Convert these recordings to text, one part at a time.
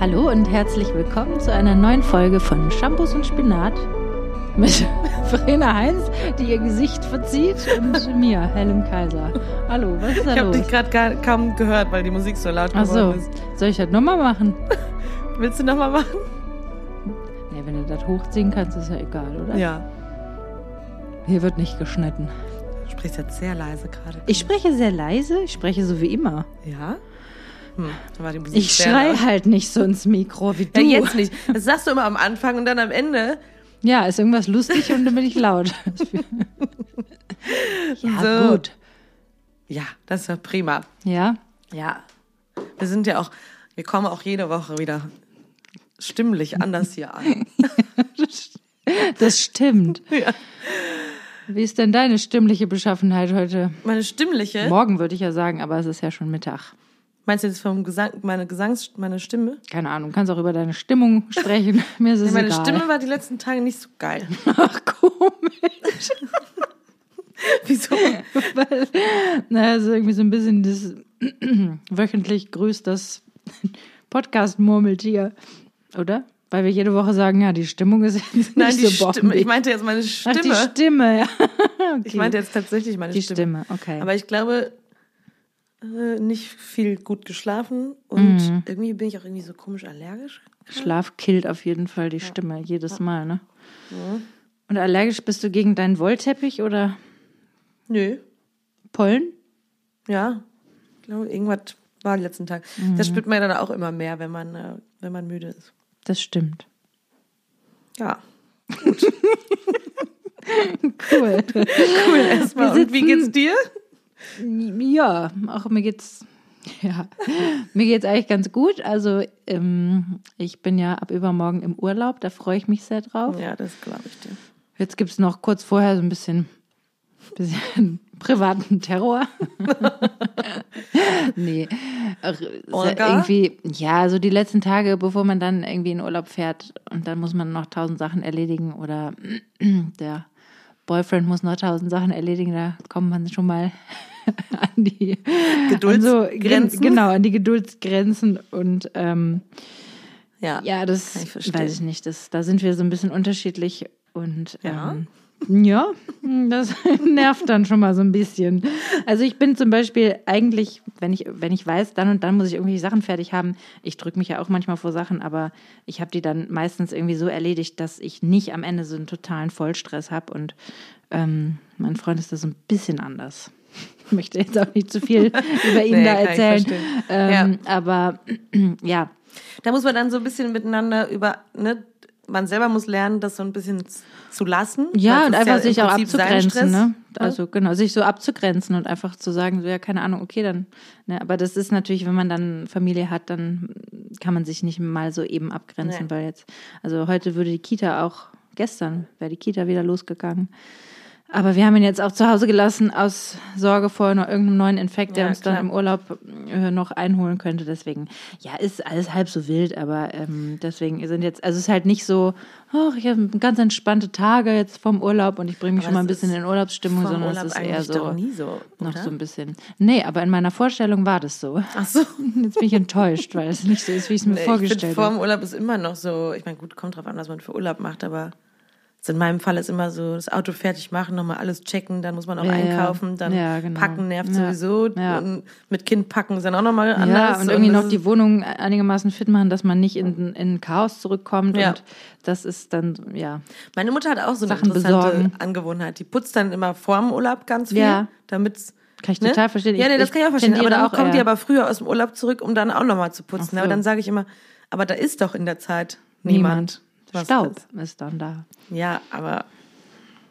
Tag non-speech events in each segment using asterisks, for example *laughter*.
Hallo und herzlich willkommen zu einer neuen Folge von Shampoos und Spinat mit *laughs* Verena Heinz, die ihr Gesicht verzieht, und mir, Helen Kaiser. Hallo, was ist da Ich habe los? dich gerade kaum gehört, weil die Musik so laut Ach so, geworden ist. soll ich das nochmal machen? *laughs* Willst du nochmal machen? Nee, wenn du das hochziehen kannst, ist ja egal, oder? Ja. Hier wird nicht geschnitten. Du sprichst jetzt sehr leise gerade. Ich spreche sehr leise, ich spreche so wie immer. Ja? Hm, Ich schrei halt nicht so ins Mikro wie du. Ja, jetzt nicht. Das sagst du immer am Anfang und dann am Ende. Ja, ist irgendwas lustig und dann bin ich laut. *laughs* ja, So. gut. Ja, das ist ja prima. Ja, Ja. Wir sind ja auch, wir kommen auch jede Woche wieder stimmlich anders hier an. *laughs* das stimmt. *laughs* Ja. Wie ist denn deine stimmliche Beschaffenheit heute? Meine stimmliche. Morgen würde ich ja sagen, aber es ist ja schon Mittag. Meinst du jetzt vom Gesang, meine Gesangs, meine Stimme? Keine Ahnung, kannst auch über deine Stimmung sprechen. *laughs* Mir ist es Ja, meine egal. Stimme war die letzten Tage nicht so geil. Ach, komisch. *laughs* Wieso? *laughs* Weil, naja, ist irgendwie so ein bisschen das *clears throat* wöchentlich grüßt das Podcast-Murmeltier, oder? Weil wir jede Woche sagen, ja, die Stimmung ist jetzt Nein, nicht die so Stimme. Ich meinte jetzt meine Ach, Stimme. die Stimme, ja. Okay. Ich meinte jetzt tatsächlich meine die Stimme. Stimme, okay. Aber ich glaube, äh, nicht viel gut geschlafen und Mhm. irgendwie bin ich auch irgendwie so komisch allergisch. Schlaf killt auf jeden Fall die Stimme, jedes Mal, ne? Und allergisch bist du gegen deinen Wollteppich oder Nö. Pollen? Ja. Ich glaube, irgendwas war den letzten Tag. Mhm. Das spürt man ja dann auch immer mehr, wenn man, äh, wenn man müde ist. Das stimmt. Ja. *laughs* Cool. *laughs* Cool, erstmal. Wie geht's dir? Ja, auch mir geht's. *laughs* Ja, mir geht's eigentlich ganz gut. Also ähm, ich bin ja ab übermorgen im Urlaub, da freue ich mich sehr drauf. Ja, das glaube ich dir. Jetzt gibt's noch kurz vorher so ein bisschen, bisschen *laughs* privaten Terror. *laughs* nee. Ist Olga? irgendwie, ja, so die letzten Tage, bevor man dann irgendwie in Urlaub fährt und dann muss man noch tausend Sachen erledigen oder *clears throat* der Boyfriend muss noch tausend Sachen erledigen, da kommt man schon mal *laughs* an die Geduldsgrenzen? So, genau, an die Geduldsgrenzen und ähm, Ja. ja, das ich weiß ich nicht. Das, da sind wir so ein bisschen unterschiedlich und Ja? ähm, ja, das *laughs* nervt dann schon mal so ein bisschen. Also ich bin zum Beispiel eigentlich, wenn ich, wenn ich weiß, dann und dann muss ich irgendwelche Sachen fertig haben. Ich drücke mich ja auch manchmal vor Sachen, aber ich habe die dann meistens irgendwie so erledigt, dass ich nicht am Ende so einen totalen Vollstress habe. Und ähm, mein Freund ist da so ein bisschen anders. Ich möchte jetzt auch nicht zu viel *laughs* über ihn Nee, da erzählen. Ähm, Aber *clears throat* ja, Da muss man dann so ein bisschen miteinander über, ne, man selber muss lernen, das so ein bisschen zu lassen. Ja, und einfach im sich auch abzugrenzen, Stress. ne? Also genau, sich so abzugrenzen und einfach zu sagen, so ja, keine Ahnung, okay, dann, ne, aber das ist natürlich, wenn man dann Familie hat, dann kann man sich nicht mal so eben abgrenzen, Nee. weil jetzt, also heute würde die Kita auch, gestern wäre die Kita wieder losgegangen. Aber wir haben ihn jetzt auch zu Hause gelassen aus Sorge vor irgendeinem neuen Infekt, der Ja, uns dann im Urlaub äh, noch einholen könnte. Deswegen, ja, ist alles halb so wild, aber ähm, deswegen sind jetzt, also es ist halt nicht so, ach, ich habe ganz entspannte Tage jetzt vom Urlaub und ich bringe mich Aber schon mal ein bisschen in Urlaubsstimmung, sondern Urlaub es ist eher so nie so, noch so ein bisschen. Nee, aber in meiner Vorstellung war das so. Ach so. *laughs* Jetzt bin ich enttäuscht, weil es nicht so ist, wie ich es mir Nee, vorgestellt finde, vor habe. dem Urlaub ist immer noch so, ich meine, gut, kommt drauf an, was man für Urlaub macht, aber so in meinem Fall ist immer so, das Auto fertig machen, nochmal alles checken, dann muss man auch Ja, einkaufen, dann Ja, genau. packen nervt Ja. sowieso. Und mit Kind packen ist dann auch nochmal anders. Ja, und irgendwie das noch die Wohnung einigermaßen fit machen, dass man nicht in, in Chaos zurückkommt. Und das ist dann, ja. Meine Mutter hat auch so eine Sachen interessante besorgen. Angewohnheit. Die putzt dann immer vorm Urlaub ganz viel, Ja. damit's Kann ich total verstehen. Ja, nee, das ich kann ich auch verstehen. Aber dann auch kommt die aber früher aus dem Urlaub zurück, um dann auch nochmal zu putzen. So. Aber dann sage ich immer, aber da ist doch in der Zeit niemand. was Staub putzt. ist dann da. Ja, aber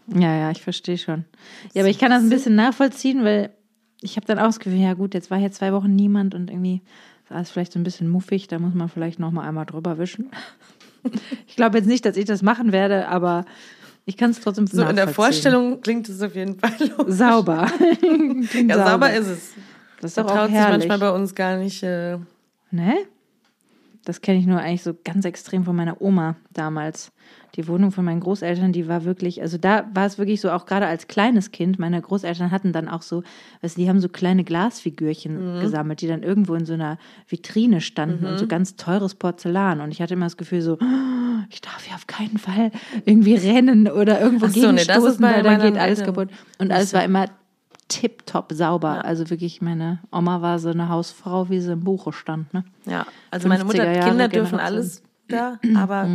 Ja, ja, ich verstehe schon. Ja, aber ich kann das ein bisschen nachvollziehen, weil ich habe dann auch das Gefühl, ja gut, jetzt war hier zwei Wochen niemand und irgendwie ist alles vielleicht so ein bisschen muffig, da muss man vielleicht noch mal einmal drüber wischen. *laughs* Ich glaube jetzt nicht, dass ich das machen werde, aber ich kann es trotzdem so in der. Vorstellung klingt es auf jeden Fall logisch. Sauber. *laughs* Ja, sauber ist es. Das ist doch auch traut sich herrlich. manchmal bei uns gar nicht. Äh, Ne? Das kenne ich nur eigentlich so ganz extrem von meiner Oma damals. Die Wohnung von meinen Großeltern, die war wirklich, also da war es wirklich so, auch gerade als kleines Kind, meine Großeltern hatten dann auch so, weißt du, die haben so kleine Glasfigürchen Mhm. gesammelt, die dann irgendwo in so einer Vitrine standen und so ganz teures Porzellan. Und ich hatte immer das Gefühl so, "Oh, ich darf hier auf keinen Fall irgendwie rennen oder irgendwo Ach so, nee, das ist gegenstoßen, weil da meinen geht alles kaputt. Und alles war immer tipptopp sauber. Also wirklich, meine Oma war so eine Hausfrau, wie sie im Buche stand. Ne? Ja, also meine Mutter 50er hat Jahre Kinder dürfen Generation. alles da, *clears throat* aber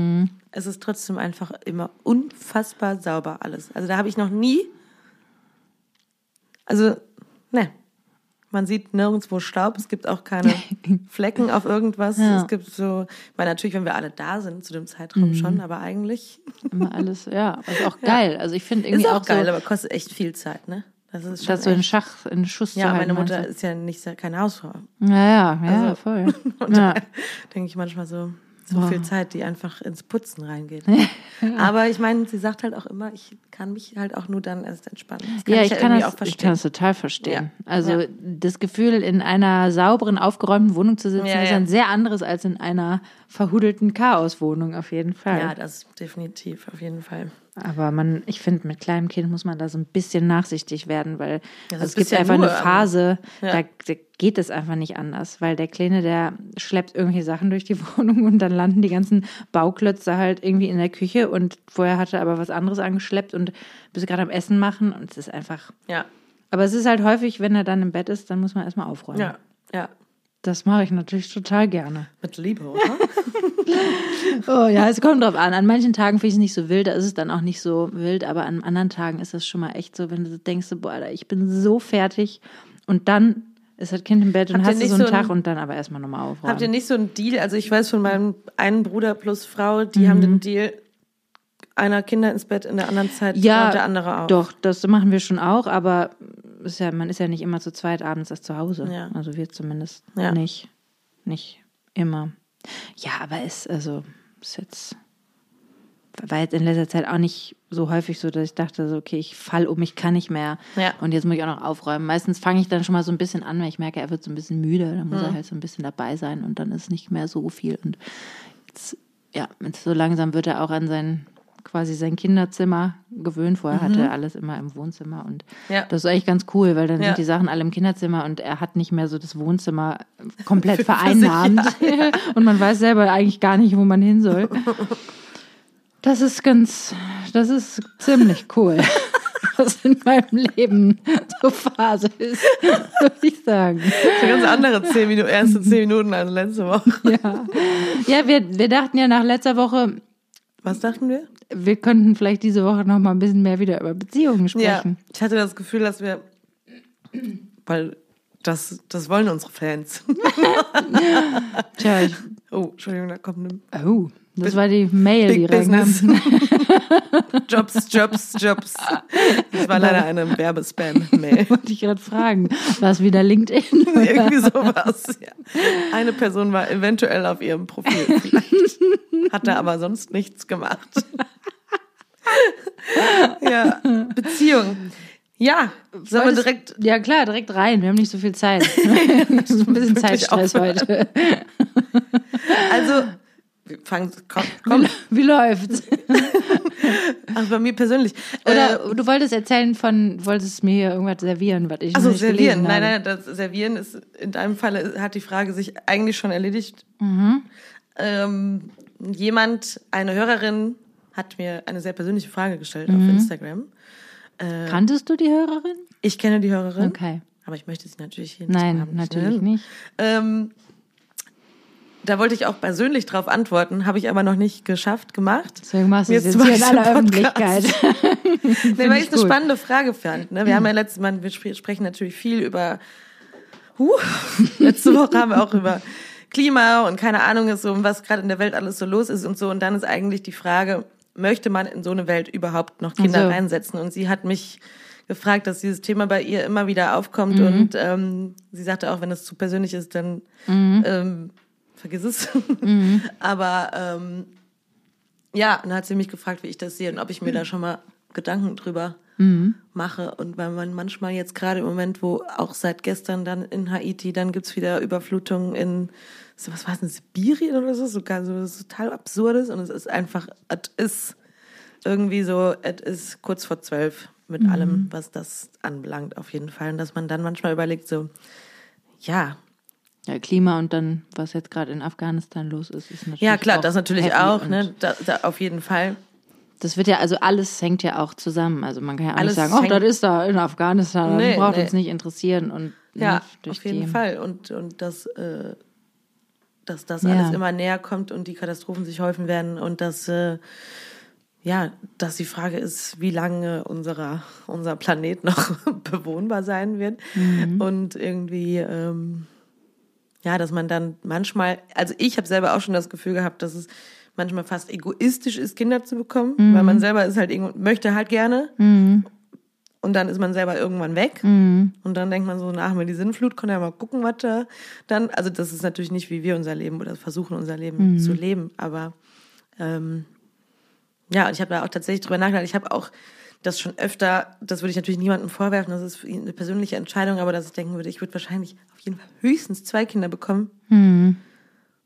es ist trotzdem einfach immer unfassbar sauber alles. Also da habe ich noch nie, also ne, man sieht nirgendwo Staub, es gibt auch keine *laughs* Flecken auf irgendwas. Ja. Es gibt so, ich meine natürlich, wenn wir alle da sind zu dem Zeitraum schon, aber eigentlich Immer alles, ja, ist auch *laughs* geil. Also ich finde irgendwie ist auch, auch, geil, so, aber kostet echt viel Zeit, ne? Das ist schon das so in Schach, in Schuss Ja, zu halten. meine Mutter ist ja nicht sehr- keine Hausfrau. Ja, ja, ja, Also- voll. *laughs* Und Ja. da denke ich manchmal so, so Wow. viel Zeit, die einfach ins Putzen reingeht. Aber ich meine, sie sagt halt auch immer, ich kann mich halt auch nur dann erst entspannen. Ja, ich, kann irgendwie das, ich kann das total verstehen. Ja. Also Ja. das Gefühl, in einer sauberen, aufgeräumten Wohnung zu sitzen, Ja, ist ja. ein sehr anderes als in einer verhudelten Chaoswohnung auf jeden Fall. Ja, das definitiv, auf jeden Fall. Aber man, ich finde, mit kleinem Kind muss man da so ein bisschen nachsichtig werden, weil also es gibt ja einfach nur eine Phase, Ja. da, da geht es einfach nicht anders, weil der Kleine, der schleppt irgendwelche Sachen durch die *laughs* Wohnung und dann landen die ganzen Bauklötze halt irgendwie in der Küche und vorher hatte er aber was anderes angeschleppt und bist gerade am Essen machen und es ist einfach. Ja, Aber es ist halt häufig, wenn er dann im Bett ist, dann muss man erstmal aufräumen. ja, ja. Das mache ich natürlich total gerne. Mit Liebe, oder? *laughs* Oh ja, es kommt drauf an. An manchen Tagen finde ich es nicht so wild, da ist es dann auch nicht so wild, aber an anderen Tagen ist es schon mal echt so, wenn du denkst, boah, Alter, ich bin so fertig und dann ist das Kind im Bett und Habt hast du so einen so Tag ein- und dann aber erstmal nochmal aufräumen. Habt ihr nicht so einen Deal? Also ich weiß von meinem einen Bruder plus Frau, die Mhm. haben den Deal, einer Kinder ins Bett, in der anderen Zeit ja, räumt der andere auf. doch, das machen wir schon auch, aber ist ja, man ist ja nicht immer zu zweit abends erst zu Hause. Ja. Also wir zumindest Ja. nicht. Nicht immer. Ja, aber es, also, ist jetzt, war jetzt in letzter Zeit auch nicht so häufig so, dass ich dachte, so, okay, ich fall um, ich kann nicht mehr. Ja. Und jetzt muss ich auch noch aufräumen. Meistens fange ich dann schon mal so ein bisschen an, wenn ich merke, er wird so ein bisschen müde, dann muss Mhm. er halt so ein bisschen dabei sein und dann ist nicht mehr so viel. Und jetzt, ja, jetzt so langsam wird er auch an sein, quasi sein Kinderzimmer gewöhnt. Vorher hatte er alles immer im Wohnzimmer und Mhm. Ja. das ist eigentlich ganz cool, weil dann Ja. sind die Sachen alle im Kinderzimmer und er hat nicht mehr so das Wohnzimmer *laughs* komplett vereinnahmt. *laughs* und man weiß selber eigentlich gar nicht, wo man hin soll. Das ist ganz, das ist ziemlich cool, *laughs* was in meinem Leben so Phase ist, würde ich sagen. So ganz andere zehn Minuten, erste zehn Minuten als letzte Woche. Ja, ja wir, wir dachten ja nach letzter Woche, Was dachten wir? wir könnten vielleicht diese Woche noch mal ein bisschen mehr wieder über Beziehungen Ja, sprechen. ich hatte das Gefühl, dass wir, weil das, das wollen unsere Fans. *laughs* Tja, ich, Oh, Entschuldigung, da kommt eine oh, das war die Mail, die Big reinkam. *laughs* *laughs* Jobs, Jobs, Jobs. Das war leider eine Werbespam-Mail. *laughs* Wollte ich gerade fragen. War es wieder LinkedIn? *laughs* Irgendwie sowas. Ja. Eine Person war eventuell auf ihrem Profil vielleicht. Hatte aber sonst nichts gemacht. Ja, Beziehung. Ja, sollen wir direkt Ja, klar, direkt rein. Wir haben nicht so viel Zeit. Ist ein bisschen Zeitstress heute. Also, fangen, komm, *laughs* komm. Wie läuft's? *laughs* Also bei mir persönlich. Oder äh, du wolltest erzählen von, wolltest mir hier irgendwas servieren, was ich also nicht servieren. Nein, nein, das Servieren ist, in deinem Falle hat die Frage sich eigentlich schon erledigt. Mhm. Ähm, jemand, eine Hörerin, hat mir eine sehr persönliche Frage gestellt Mhm. auf Instagram. Äh, Kanntest du die Hörerin? ich kenne die Hörerin, Okay. aber ich möchte sie natürlich hier nicht Nein, natürlich nicht. Ähm, da wollte ich auch persönlich drauf antworten, habe ich aber noch nicht geschafft, gemacht. Deswegen machst du es Jetzt hier in aller. Öffentlichkeit. *laughs* *laughs* Nee, weil ich eine spannende Frage fand. Ne? Wir haben ja letztes Mal, wir spre- sprechen natürlich viel über, huh, *laughs* letzte Woche haben wir auch über Klima und keine Ahnung ist so, was gerade in der Welt alles so los ist und so. Und dann ist eigentlich die Frage, möchte man in so eine Welt überhaupt noch Kinder so. reinsetzen? Und sie hat mich gefragt, dass dieses Thema bei ihr immer wieder aufkommt Mhm. und ähm, sie sagte auch, wenn es zu persönlich ist, dann Mhm. ähm, vergiss es. *laughs* Aber ähm, ja, und dann hat sie mich gefragt, wie ich das sehe und ob ich mir Mhm. da schon mal Gedanken drüber mhm. mache. Und weil man manchmal jetzt gerade im Moment, wo auch seit gestern dann in Haiti, dann gibt's wieder Überflutungen in, so was war es, in Sibirien oder so, sogar so was total absurdes. Und es ist einfach, es ist irgendwie so, es ist kurz vor zwölf mit mhm. allem, was das anbelangt, auf jeden Fall. Und dass man dann manchmal überlegt, so, ja, ja, Klima und dann, was jetzt gerade in Afghanistan los ist, ist natürlich. Ja, klar, das natürlich auch, ne? Da, da auf jeden Fall. Das wird ja, also alles hängt ja auch zusammen. Also man kann ja alles nicht sagen, oh, das ist da in Afghanistan, nee, das braucht nee. uns nicht interessieren. Und ja, auf jeden die... Fall. Und, und das, äh, dass das ja. alles immer näher kommt und die Katastrophen sich häufen werden und dass, äh, ja, dass die Frage ist, wie lange unserer, unser Planet noch *laughs* bewohnbar sein wird. Mhm. Und irgendwie. Ähm, ja, dass man dann manchmal, also ich habe selber auch schon das Gefühl gehabt, dass es manchmal fast egoistisch ist, Kinder zu bekommen, mhm. weil man selber ist halt möchte halt gerne. Mhm. Und dann ist man selber irgendwann weg. Mhm. Und dann denkt man so nach, wenn die Sinnflut kommt, ja mal gucken, was da dann, also das ist natürlich nicht, wie wir unser Leben oder versuchen, unser Leben mhm. zu leben. Aber ähm, ja, und ich habe da auch tatsächlich drüber nachgedacht. Ich habe auch das schon öfter, das würde ich natürlich niemandem vorwerfen, das ist eine persönliche Entscheidung, aber dass ich denken würde, ich würde wahrscheinlich auf jeden Fall höchstens zwei Kinder bekommen. Mhm.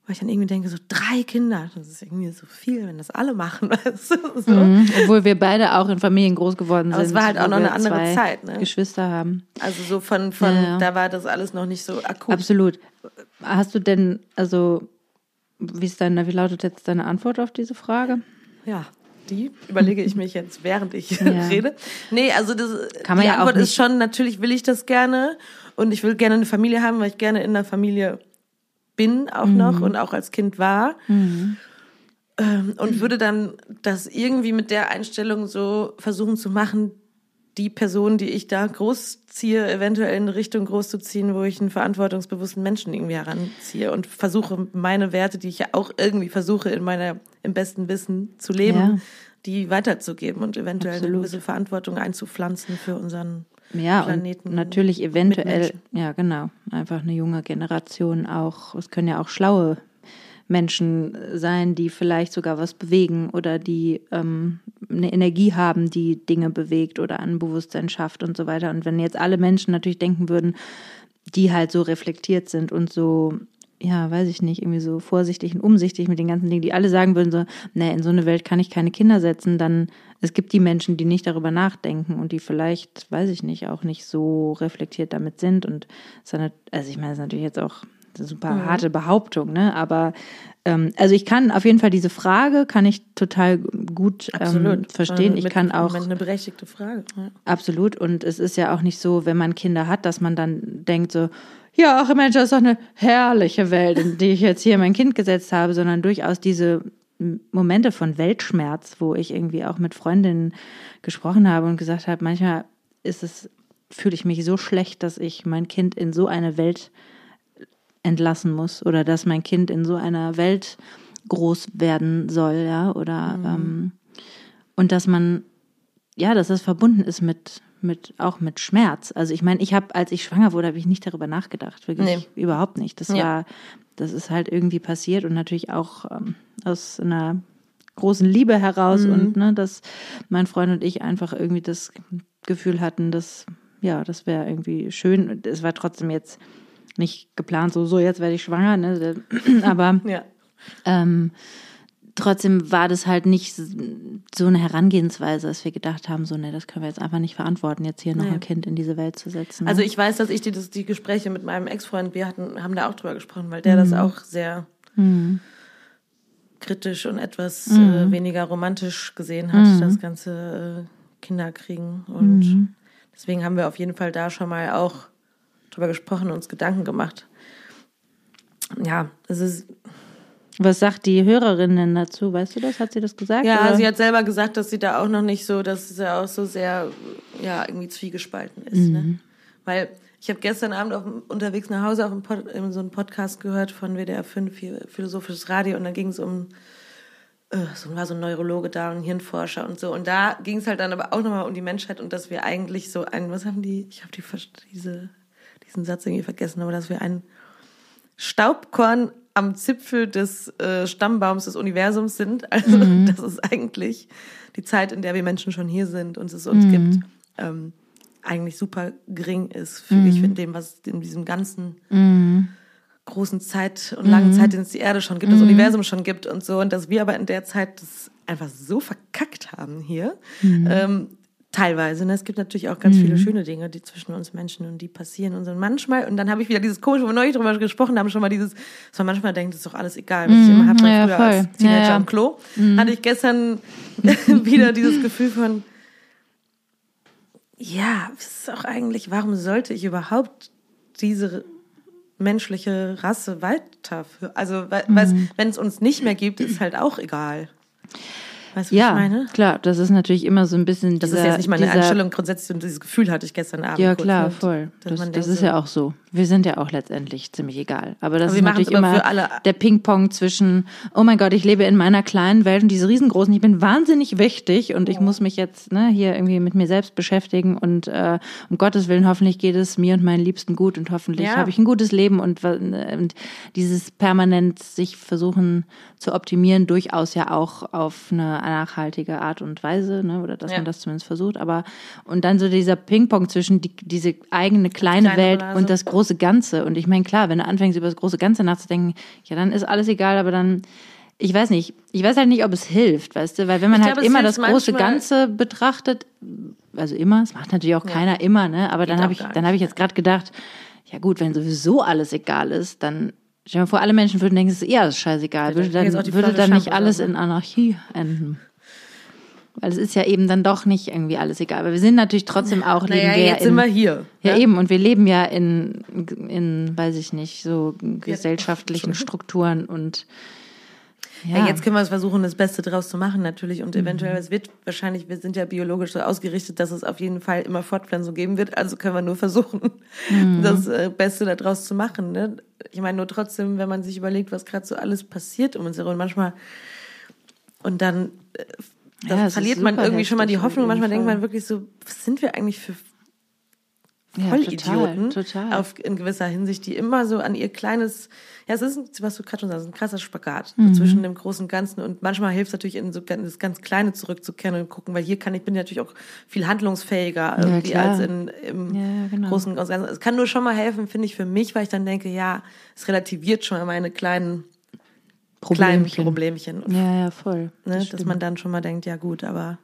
Weil ich dann irgendwie denke, so drei Kinder, das ist irgendwie so viel, wenn das alle machen. *laughs* Weißt du? so. mhm. Obwohl wir beide auch in Familien groß geworden sind. Aber es war halt auch noch eine andere Zeit. Ne? Geschwister haben. Also so von, von ja, ja. da war das alles noch nicht so akut. Absolut. Hast du denn, also, wie ist deine, wie lautet jetzt deine Antwort auf diese Frage? Ja die überlege ich *laughs* mich jetzt, während ich ja. *laughs* rede. Nee, also das, Kann man die ja Antwort auch ist schon, natürlich will ich das gerne und ich will gerne eine Familie haben, weil ich gerne in der Familie bin auch mhm. noch und auch als Kind war. Mhm. Ähm, und würde dann das irgendwie mit der Einstellung so versuchen zu machen, die Person, die ich da großziehe, eventuell in eine Richtung großzuziehen, wo ich einen verantwortungsbewussten Menschen irgendwie heranziehe und versuche meine Werte, die ich ja auch irgendwie versuche in meiner im besten Wissen zu leben, ja. die weiterzugeben und eventuell Absolut. eine gewisse Verantwortung einzupflanzen für unseren ja, Planeten. Und natürlich eventuell, ja genau, einfach eine junge Generation auch. Es können ja auch schlaue Menschen sein, die vielleicht sogar was bewegen oder die ähm, eine Energie haben, die Dinge bewegt oder ein Bewusstsein schafft und so weiter. Und wenn jetzt alle Menschen natürlich denken würden, die halt so reflektiert sind und so, ja, weiß ich nicht, irgendwie so vorsichtig und umsichtig mit den ganzen Dingen, die alle sagen würden, so, nee, in so eine Welt kann ich keine Kinder setzen, dann es gibt die Menschen, die nicht darüber nachdenken und die vielleicht, weiß ich nicht, auch nicht so reflektiert damit sind. Und also ich meine, das ist natürlich jetzt auch super mhm. harte Behauptung, ne? Aber ähm, also ich kann auf jeden Fall diese Frage kann ich total gut ähm, verstehen. Ich kann auch eine berechtigte Frage. Ja. Absolut. Und es ist ja auch nicht so, wenn man Kinder hat, dass man dann denkt so, ja, ach Mensch, das ist doch eine herrliche Welt, in die ich jetzt hier mein Kind gesetzt habe, sondern durchaus diese Momente von Weltschmerz, wo ich irgendwie auch mit Freundinnen gesprochen habe und gesagt habe, manchmal ist es, fühle ich mich so schlecht, dass ich mein Kind in so eine Welt entlassen muss oder dass mein Kind in so einer Welt groß werden soll, ja, oder mhm. ähm, und dass man, ja, dass das verbunden ist mit, mit auch mit Schmerz. Also ich meine, ich habe, als ich schwanger wurde, habe ich nicht darüber nachgedacht, wirklich nee. überhaupt nicht. Das ja. war, das ist halt irgendwie passiert und natürlich auch ähm, aus einer großen Liebe heraus mhm. und ne, dass mein Freund und ich einfach irgendwie das Gefühl hatten, dass ja, das wäre irgendwie schön. Es war trotzdem jetzt nicht geplant, so, so jetzt werde ich schwanger, ne? *clears throat* aber ja. ähm, trotzdem war das halt nicht so eine Herangehensweise, dass wir gedacht haben, so, ne, das können wir jetzt einfach nicht verantworten, jetzt hier noch nee. ein Kind in diese Welt zu setzen. Ne? Also ich weiß, dass ich die, das, die Gespräche mit meinem Ex-Freund, wir hatten, haben da auch drüber gesprochen, weil der mhm. das auch sehr mhm. kritisch und etwas mhm. äh, weniger romantisch gesehen hat, mhm. das ganze äh, Kinderkriegen. Und mhm. deswegen haben wir auf jeden Fall da schon mal auch drüber gesprochen, uns Gedanken gemacht. Ja, es ist. Was sagt die Hörerin denn dazu? Weißt du das? Hat sie das gesagt? Ja, oder? sie hat selber gesagt, dass sie da auch noch nicht so, dass es ja auch so sehr, ja, irgendwie zwiegespalten ist. Ne? Mhm. Ne? Weil ich habe gestern Abend auf, unterwegs nach Hause auf einem Pod, so einen Podcast gehört von WDR 5, Philosophisches Radio, und da ging es um, äh, so war so ein Neurologe da und Hirnforscher und so. Und da ging es halt dann aber auch nochmal um die Menschheit und dass wir eigentlich so ein, was haben die, ich habe die, diese diesen Satz irgendwie vergessen, aber dass wir ein Staubkorn am Zipfel des äh, Stammbaums des Universums sind. *laughs* Also mhm. das ist eigentlich die Zeit, in der wir Menschen schon hier sind und es uns mhm. gibt. ähm, eigentlich super gering ist, fühle ich, in dem, was in diesem ganzen großen Zeit und langen Zeit, den es die Erde schon gibt, das Universum schon gibt und so. Und dass wir aber in der Zeit das einfach so verkackt haben hier. Ähm, teilweise. Ne? Es gibt natürlich auch ganz viele schöne Dinge, die zwischen uns Menschen und die passieren und so. Und manchmal, und dann habe ich wieder dieses komische, wo wir neulich drüber gesprochen haben, schon mal dieses, dass man manchmal denkt, ist doch alles egal, was ich immer hatte ja, früher voll. als Teenager Ja, ja. am Klo. Hatte ich gestern *laughs* wieder dieses Gefühl von, ja, was ist auch eigentlich, warum sollte ich überhaupt diese menschliche Rasse weiterführen? Also, Mhm. wenn es uns nicht mehr gibt, ist halt auch egal. Weißt du, was Ja, ich meine? klar, das ist natürlich immer so ein bisschen Das dieser, ist jetzt nicht meine dieser, Einstellung grundsätzlich und dieses Gefühl hatte ich gestern Abend. Ja, klar, ne? voll. Das, das ist so, ja auch so. Wir sind ja auch letztendlich ziemlich egal. Aber das Aber ist natürlich immer alle- der Ping-Pong zwischen, oh mein Gott, ich lebe in meiner kleinen Welt und diese riesengroßen, ich bin wahnsinnig wichtig und ich muss mich jetzt ne, hier irgendwie mit mir selbst beschäftigen und äh, um Gottes Willen, hoffentlich geht es mir und meinen Liebsten gut und hoffentlich Ja. habe ich ein gutes Leben und, und dieses permanent sich versuchen zu optimieren, durchaus ja auch auf eine nachhaltige Art und Weise, ne, oder dass Ja. man das zumindest versucht, aber und dann so dieser Ping-Pong zwischen die, diese eigene kleine, Kleine Welt Blase. und das große Ganze. Und ich meine, klar, wenn du anfängst, über das große Ganze nachzudenken, ja, dann ist alles egal, aber dann, ich weiß nicht, ich weiß halt nicht, ob es hilft, weißt du, weil wenn man Ich halt immer das große Ganze betrachtet, also immer, es macht natürlich auch keiner immer, ne, aber dann auch habe ich, dann habe ich jetzt gerade gedacht, ja gut, wenn sowieso alles egal ist, dann Stell dir mal vor, alle Menschen würden denken, es ist eher alles scheißegal. Würde dann, würde dann nicht alles in Anarchie enden. Weil es ist ja eben dann doch nicht irgendwie alles egal. Aber wir sind natürlich trotzdem auch, leben Naja, wir ja jetzt in, sind wir hier. ja, ne? eben, und wir leben ja in, in, weiß ich nicht, so gesellschaftlichen Strukturen und ja, Ja, jetzt können wir es versuchen, das Beste draus zu machen, natürlich. Mhm. Und eventuell, es wird wahrscheinlich, wir sind ja biologisch so ausgerichtet, dass es auf jeden Fall immer Fortpflanzung geben wird. Also können wir nur versuchen, Mhm. das äh, Beste daraus zu machen. Ne? Ich meine, nur trotzdem, wenn man sich überlegt, was gerade so alles passiert um uns herum, manchmal und dann äh, Ja, verliert man irgendwie schon mal die Hoffnung. Manchmal denkt man wirklich so, was sind wir eigentlich für ja, Vollidioten total, total. auf in gewisser Hinsicht, die immer so an ihr kleines, ja, es ist, was du gerade schon sagst, ein krasser Spagat Mhm. so zwischen dem großen und Ganzen und manchmal hilft es natürlich in so das ganz Kleine zurückzukehren und gucken, weil hier kann ich bin natürlich auch viel handlungsfähiger irgendwie klar. als in, im Ja, genau. großen und Ganzen. Es kann nur schon mal helfen, finde ich, für mich, weil ich dann denke, ja, es relativiert schon mal meine kleinen, kleinen Problemchen. Problemchen. Ja, ja, voll. ne, Das dass man dann schon mal denkt, ja gut, aber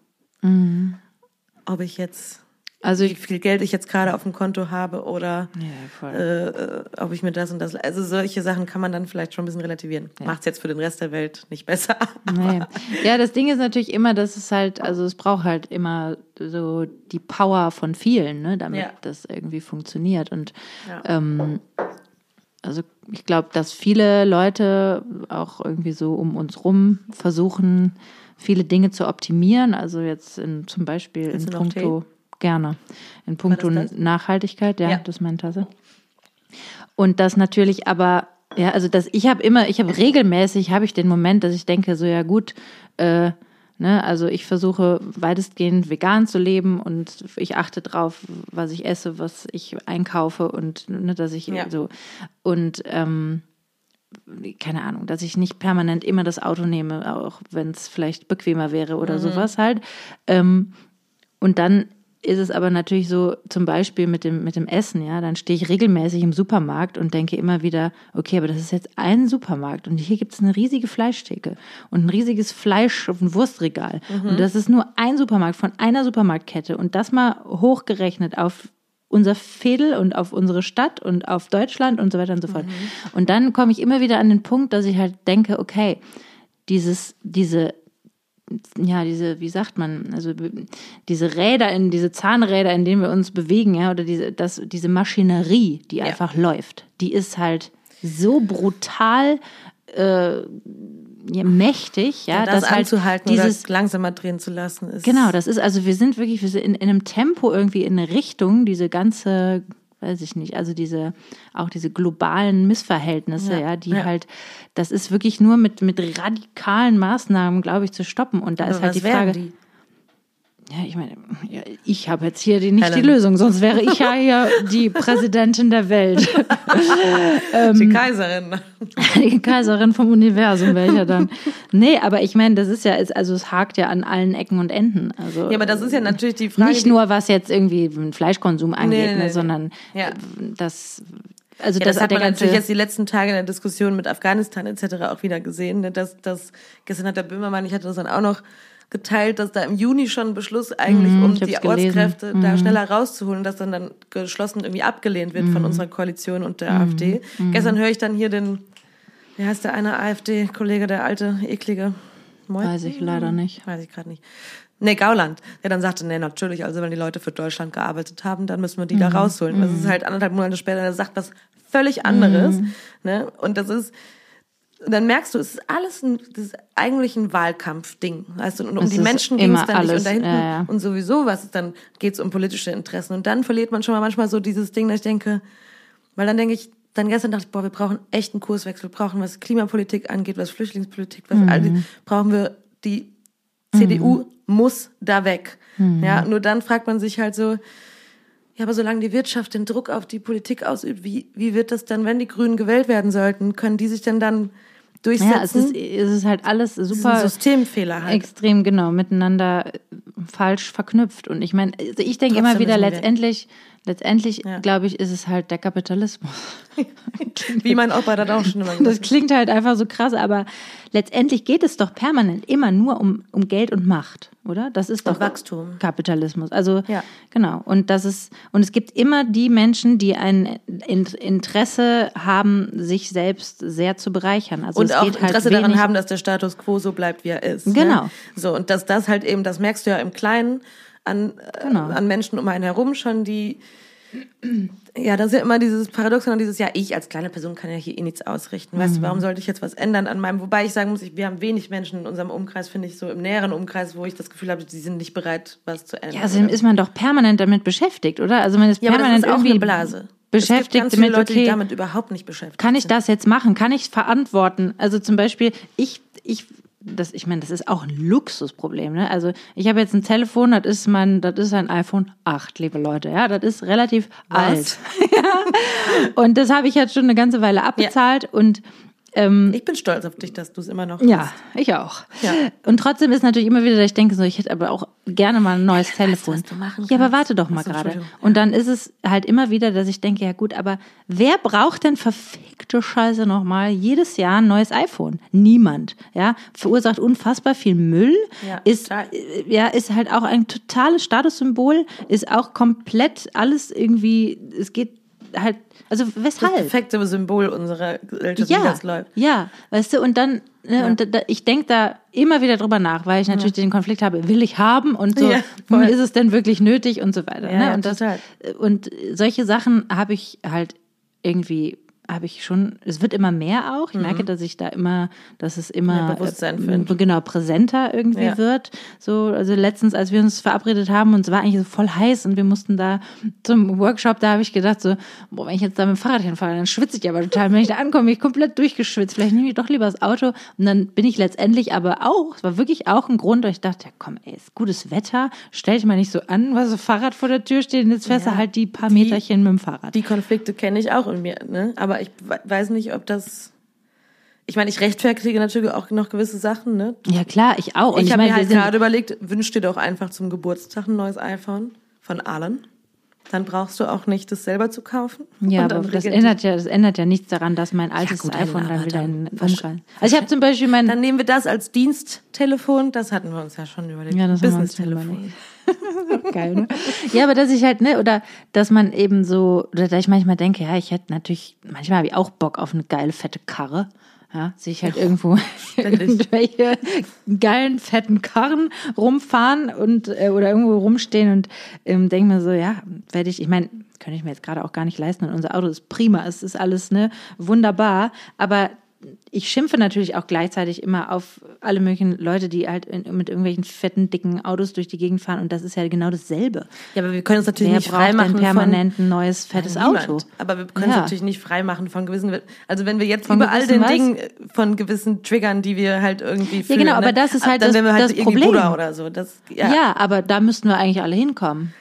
ob ich jetzt, also wie viel Geld ich jetzt gerade auf dem Konto habe oder ja, voll. äh, ob ich mir das und das. Also solche Sachen kann man dann vielleicht schon ein bisschen relativieren. Macht's jetzt für den Rest der Welt nicht besser. *laughs* Nee. Ja, das Ding ist natürlich immer, dass es halt, also es braucht halt immer so die Power von vielen, ne, damit Ja. das irgendwie funktioniert. Und Ja. ähm, also ich glaube, dass viele Leute auch irgendwie so um uns rum versuchen, viele Dinge zu optimieren. Also jetzt in, zum Beispiel Willst in puncto, gerne, in puncto? Nachhaltigkeit, ja, Ja. das ist meine Tasse. Und das natürlich aber, ja, also das, ich habe immer, ich habe regelmäßig, habe ich den Moment, dass ich denke, so ja gut, äh, ne, also ich versuche weitestgehend vegan zu leben und ich achte drauf, was ich esse, was ich einkaufe und ne, dass ich Ja. so und ähm, keine Ahnung, dass ich nicht permanent immer das Auto nehme, auch wenn es vielleicht bequemer wäre oder sowas halt. Ähm, und dann ist es aber natürlich so, zum Beispiel mit dem, mit dem Essen, ja, dann stehe ich regelmäßig im Supermarkt und denke immer wieder, okay, aber das ist jetzt ein Supermarkt und hier gibt es eine riesige Fleischtheke und ein riesiges Fleisch- und Wurstregal. Und das ist nur ein Supermarkt von einer Supermarktkette und das mal hochgerechnet auf unser Fädel und auf unsere Stadt und auf Deutschland und so weiter und so fort. Und dann komme ich immer wieder an den Punkt, dass ich halt denke, okay, dieses, diese ja, diese, wie sagt man, also diese Räder, in diese Zahnräder, in denen wir uns bewegen, ja, oder diese, das, diese Maschinerie, die einfach läuft, die ist halt so brutal äh, ja, mächtig, ja, das dass halt anzuhalten dieses, oder langsamer drehen zu lassen ist. Genau, das ist, also wir sind wirklich wir sind in, in einem Tempo irgendwie in eine Richtung, diese ganze, weiß ich nicht, also diese, auch diese globalen Missverhältnisse, ja, Ja, die ja. halt, das ist wirklich nur mit, mit radikalen Maßnahmen, glaube ich, zu stoppen. Und da ist Aber halt die Frage, die? Ja, ich meine, ja, ich habe jetzt hier die, nicht Helen. die Lösung, sonst wäre ich ja hier *laughs* die Präsidentin der Welt. *laughs* ähm, die Kaiserin. *laughs* Die Kaiserin vom Universum wäre ich ja dann. Nee, aber ich meine, das ist ja, also es hakt ja an allen Ecken und Enden. Also, ja, aber das ist ja natürlich die Frage. Nicht nur, was jetzt irgendwie Fleischkonsum angeht, nee, nee, nee, sondern ja. das also ja, das, das hat man natürlich jetzt die letzten Tage in der Diskussion mit Afghanistan etc. auch wieder gesehen. Ne? Dass, dass, gestern hat der Böhmermann, ich hatte das dann auch noch geteilt, dass da im Juni schon ein Beschluss eigentlich, mm, um die Ortskräfte mm. da mhm. schneller rauszuholen, dass dann dann geschlossen irgendwie abgelehnt wird mm. von mhm. unserer Koalition und der mhm. AfD. Gestern höre ich dann hier den, wie heißt der eine AfD-Kollege, der alte, eklige Moin? Weiß ich leider nicht. Weiß ich gerade nicht. Nee, Gauland, der dann sagte, nee, natürlich, also wenn die Leute für Deutschland gearbeitet haben, dann müssen wir die da rausholen. Das ist halt anderthalb Monate später, der sagt was völlig anderes. Ne? Und das ist, und dann merkst du, es ist alles ein, das ist eigentlich ein Wahlkampfding. Weißt du, und um das die Menschen ging es dann alles, nicht. Und da hinten ja, ja. und sowieso was, dann geht es um politische Interessen. Und dann verliert man schon mal manchmal so dieses Ding, dass ich denke, weil dann denke ich, dann gestern dachte ich, boah, wir brauchen echt einen Kurswechsel. Wir brauchen, was Klimapolitik angeht, was Flüchtlingspolitik, was mhm. all die, brauchen wir die CDU mhm. muss da weg. Mhm. Ja, nur dann fragt man sich halt so, ja, aber solange die Wirtschaft den Druck auf die Politik ausübt, wie, wie wird das dann, wenn die Grünen gewählt werden sollten? Können die sich denn dann durchsetzen. Ja, es ist, es ist halt alles super. Systemfehler halt. Extrem, genau, miteinander falsch verknüpft. Und ich meine, also ich denke immer wieder, letztendlich, letztendlich, ja. glaube ich, ist es halt der Kapitalismus. *laughs* Wie mein Opa das auch schon immer gesagt Das klingt halt einfach so krass, aber letztendlich geht es doch permanent immer nur um, um Geld und Macht, oder? Das ist doch Wachstum. Kapitalismus. Also, ja. genau. Und das ist, und es gibt immer die Menschen, die ein Interesse haben, sich selbst sehr zu bereichern. Also und auch halt Interesse halt daran haben, dass der Status quo so bleibt, wie er ist. Genau. Ne? So, und dass das halt eben, das merkst du ja im Kleinen an, genau. äh, an Menschen um einen herum schon, die ja, das ist ja immer dieses Paradoxon, dieses, ja, ich als kleine Person kann ja hier eh nichts ausrichten. Weißt mhm. du, warum sollte ich jetzt was ändern an meinem, wobei ich sagen muss, ich, wir haben wenig Menschen in unserem Umkreis, finde ich, so im näheren Umkreis, wo ich das Gefühl habe, die sind nicht bereit, was zu ändern. Ja, also ist man doch permanent damit beschäftigt, oder? Also man ist ja, permanent aber das ist auch eine Blase. Beschäftigt viele Leute, okay, damit überhaupt nicht beschäftigt Kann ich das jetzt machen? Kann ich verantworten? Also zum Beispiel, ich, ich das, ich meine, das ist auch ein Luxusproblem. Ne? Also ich habe jetzt ein Telefon, das ist mein, das ist ein iPhone 8, liebe Leute. Ja, das ist relativ Was? alt. *laughs* ja. Und das habe ich jetzt schon eine ganze Weile abbezahlt ja. und ähm, ich bin stolz auf dich, dass du es immer noch hast. Ja, ich auch. Ja. Und trotzdem ist natürlich immer wieder, dass ich denke, so, ich hätte aber auch gerne mal ein neues ja, Telefon. Weißt, ja, aber warte doch mal gerade. Und dann ist es halt immer wieder, dass ich denke, ja gut, aber wer braucht denn verfickte Scheiße nochmal jedes Jahr ein neues iPhone? Niemand. Ja, verursacht unfassbar viel Müll. Ja, ist, total. ja, ist halt auch ein totales Statussymbol, ist auch komplett alles irgendwie, es geht halt, also weshalb? Das perfekte Symbol unserer Gesellschaft, ja, wie das läuft. Ja, weißt du, und dann, ne, ja. und da, ich denke da immer wieder drüber nach, weil ich natürlich ja. den Konflikt habe, will ich haben und so, ja, ist es denn wirklich nötig und so weiter. ne? und, das, und solche Sachen habe ich halt irgendwie habe ich schon, es wird immer mehr auch. Ich mhm. merke, dass ich da immer, dass es immer ja, Bewusstsein äh, genau präsenter irgendwie ja. wird. So, also letztens, als wir uns verabredet haben und es war eigentlich so voll heiß und wir mussten da zum Workshop, da habe ich gedacht so, boah, wenn ich jetzt da mit dem Fahrrad hinfahre, dann schwitze ich aber total. Wenn ich da ankomme, bin ich komplett durchgeschwitzt. Vielleicht nehme ich doch lieber das Auto und dann bin ich letztendlich aber auch, es war wirklich auch ein Grund, weil ich dachte, ja komm, ey, ist gutes Wetter, stell dich mal nicht so an, was so Fahrrad vor der Tür steht und jetzt fährst ja, du halt die paar die, Meterchen mit dem Fahrrad. Die Konflikte kenne ich auch in mir, ne? Aber aber ich weiß nicht, ob das. Ich meine, ich rechtfertige natürlich auch noch gewisse Sachen, ne? Ja, klar, ich auch. Und ich, ich habe mir halt gerade überlegt, wünsch dir doch einfach zum Geburtstag ein neues iPhone von allen. Dann brauchst du auch nicht, das selber zu kaufen. Ja, aber das ändert ja, das ändert ja nichts daran, dass mein altes ja, gut, iPhone dann wieder in Umkreis. Also ich habe zum Beispiel mein. Dann nehmen wir das als Diensttelefon. Das hatten wir uns ja schon überlegt. Ja, das Business-Telefon. *laughs* Geil, ne? Ja, aber dass ich halt, ne, oder dass man eben so, oder dass ich manchmal denke, ja, ich hätte natürlich, manchmal habe ich auch Bock auf eine geile, fette Karre. Ja, sehe ich halt irgendwo *laughs* irgendwelche geilen, fetten Karren rumfahren und äh, oder irgendwo rumstehen und ähm, denke mir so, ja, werde ich, ich meine, könnte ich mir jetzt gerade auch gar nicht leisten und unser Auto ist prima, es ist alles ne, wunderbar, aber ich schimpfe natürlich auch gleichzeitig immer auf alle möglichen Leute, die halt in, mit irgendwelchen fetten, dicken Autos durch die Gegend fahren und das ist ja genau dasselbe. Ja, aber wir können uns natürlich Wer nicht freimachen permanent ein neues, fettes Niemand. Auto? Aber wir können uns Ja. natürlich nicht freimachen von gewissen, also wenn wir jetzt Von über all gewissen den was? Dingen äh, von gewissen Triggern, die wir halt irgendwie fühlen, genau, aber ne? das ist halt dann das- wir halt das Problem. Buddha oder so. Das, ja. Ja. aber da müssten wir eigentlich alle hinkommen.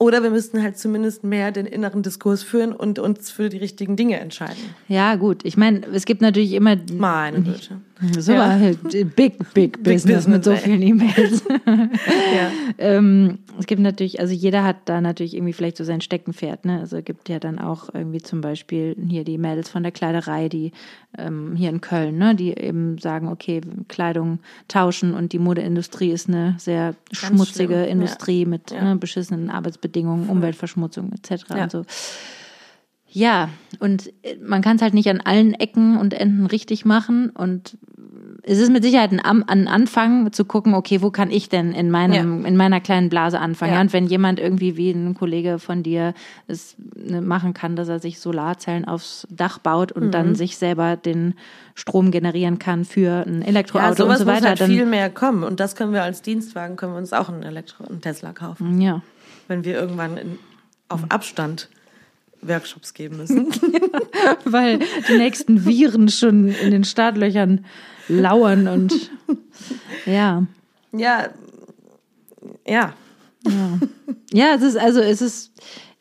Oder wir müssten halt zumindest mehr den inneren Diskurs führen und uns für die richtigen Dinge entscheiden. Ja, gut. Ich meine, es gibt natürlich immer Meine Güte. So Ja. halt big, big, Business mit Business, so ey. vielen E-Mails. *laughs* Ja. ähm, es gibt natürlich, also jeder hat da natürlich irgendwie vielleicht so sein Steckenpferd. Ne? Also es gibt ja dann auch irgendwie zum Beispiel hier die Mädels von der Kleiderei, die ähm, hier in Köln, ne, die eben sagen, okay, Kleidung tauschen und die Modeindustrie ist eine sehr schmutzige schlimm, ja. Industrie mit Ja. Ne, beschissenen Arbeitsbedingungen, Umweltverschmutzung etc. Und so. Ja, und äh, man kann es halt nicht an allen Ecken und Enden richtig machen. Und es ist mit Sicherheit ein, ein Anfang zu gucken, okay, wo kann ich denn in meinem, in meiner kleinen Blase anfangen? Ja. Ja. und wenn jemand irgendwie wie ein Kollege von dir es ne, machen kann, dass er sich Solarzellen aufs Dach baut und Mhm. dann sich selber den Strom generieren kann für ein Ja, Elektroauto und so muss weiter, halt dann viel mehr kommen. Und das können wir als Dienstwagen, können wir uns auch einen Elektro, einen Tesla kaufen. ja. Wenn wir irgendwann in, auf Abstand Workshops geben müssen. *laughs* Weil die nächsten Viren schon in den Startlöchern lauern und ja. ja, ja. Ja, es ist also es ist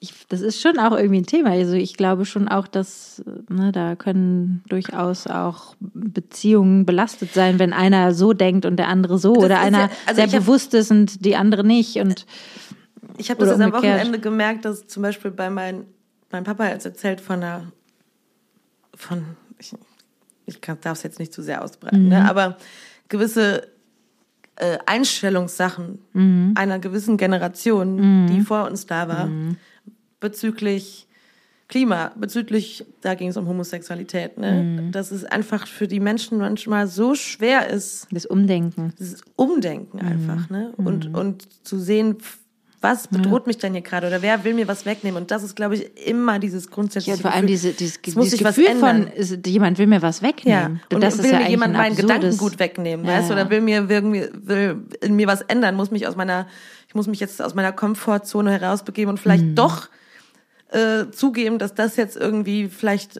ich, das ist schon auch irgendwie ein Thema. Also ich glaube schon auch, dass ne, da können durchaus auch Beziehungen belastet sein, wenn einer so denkt und der andere so Das oder einer ja- also sehr hab- bewusst ist und die andere nicht und Ich habe das jetzt am. Wochenende gemerkt, dass zum Beispiel bei mein, mein Papa jetzt erzählt von einer, von, ich, ich darf es jetzt nicht zu sehr ausbreiten, Mhm. ne, aber gewisse äh, Einstellungssachen Mhm. einer gewissen Generation, die vor uns da war, Mhm. bezüglich Klima, bezüglich, da ging es um Homosexualität, ne, Mhm. dass es einfach für die Menschen manchmal so schwer ist, das Umdenken. dieses Umdenken einfach, ne? Und, und zu sehen, was bedroht mich denn hier gerade oder wer will mir was wegnehmen? Und das ist, glaube ich, immer dieses grundsätzliche Ja, vor allem Gefühl, diese, dieses, dieses Gefühl von, ist, jemand will mir was ja, wegnehmen. und das ist will ja mir eigentlich jemand ein meinen absurdes- Gedankengut wegnehmen, Ja, weißt du? ja. Oder will mir irgendwie, will in mir was ändern, muss mich aus meiner, ich muss mich jetzt aus meiner Komfortzone herausbegeben und vielleicht Mhm. doch äh, zugeben, dass das jetzt irgendwie vielleicht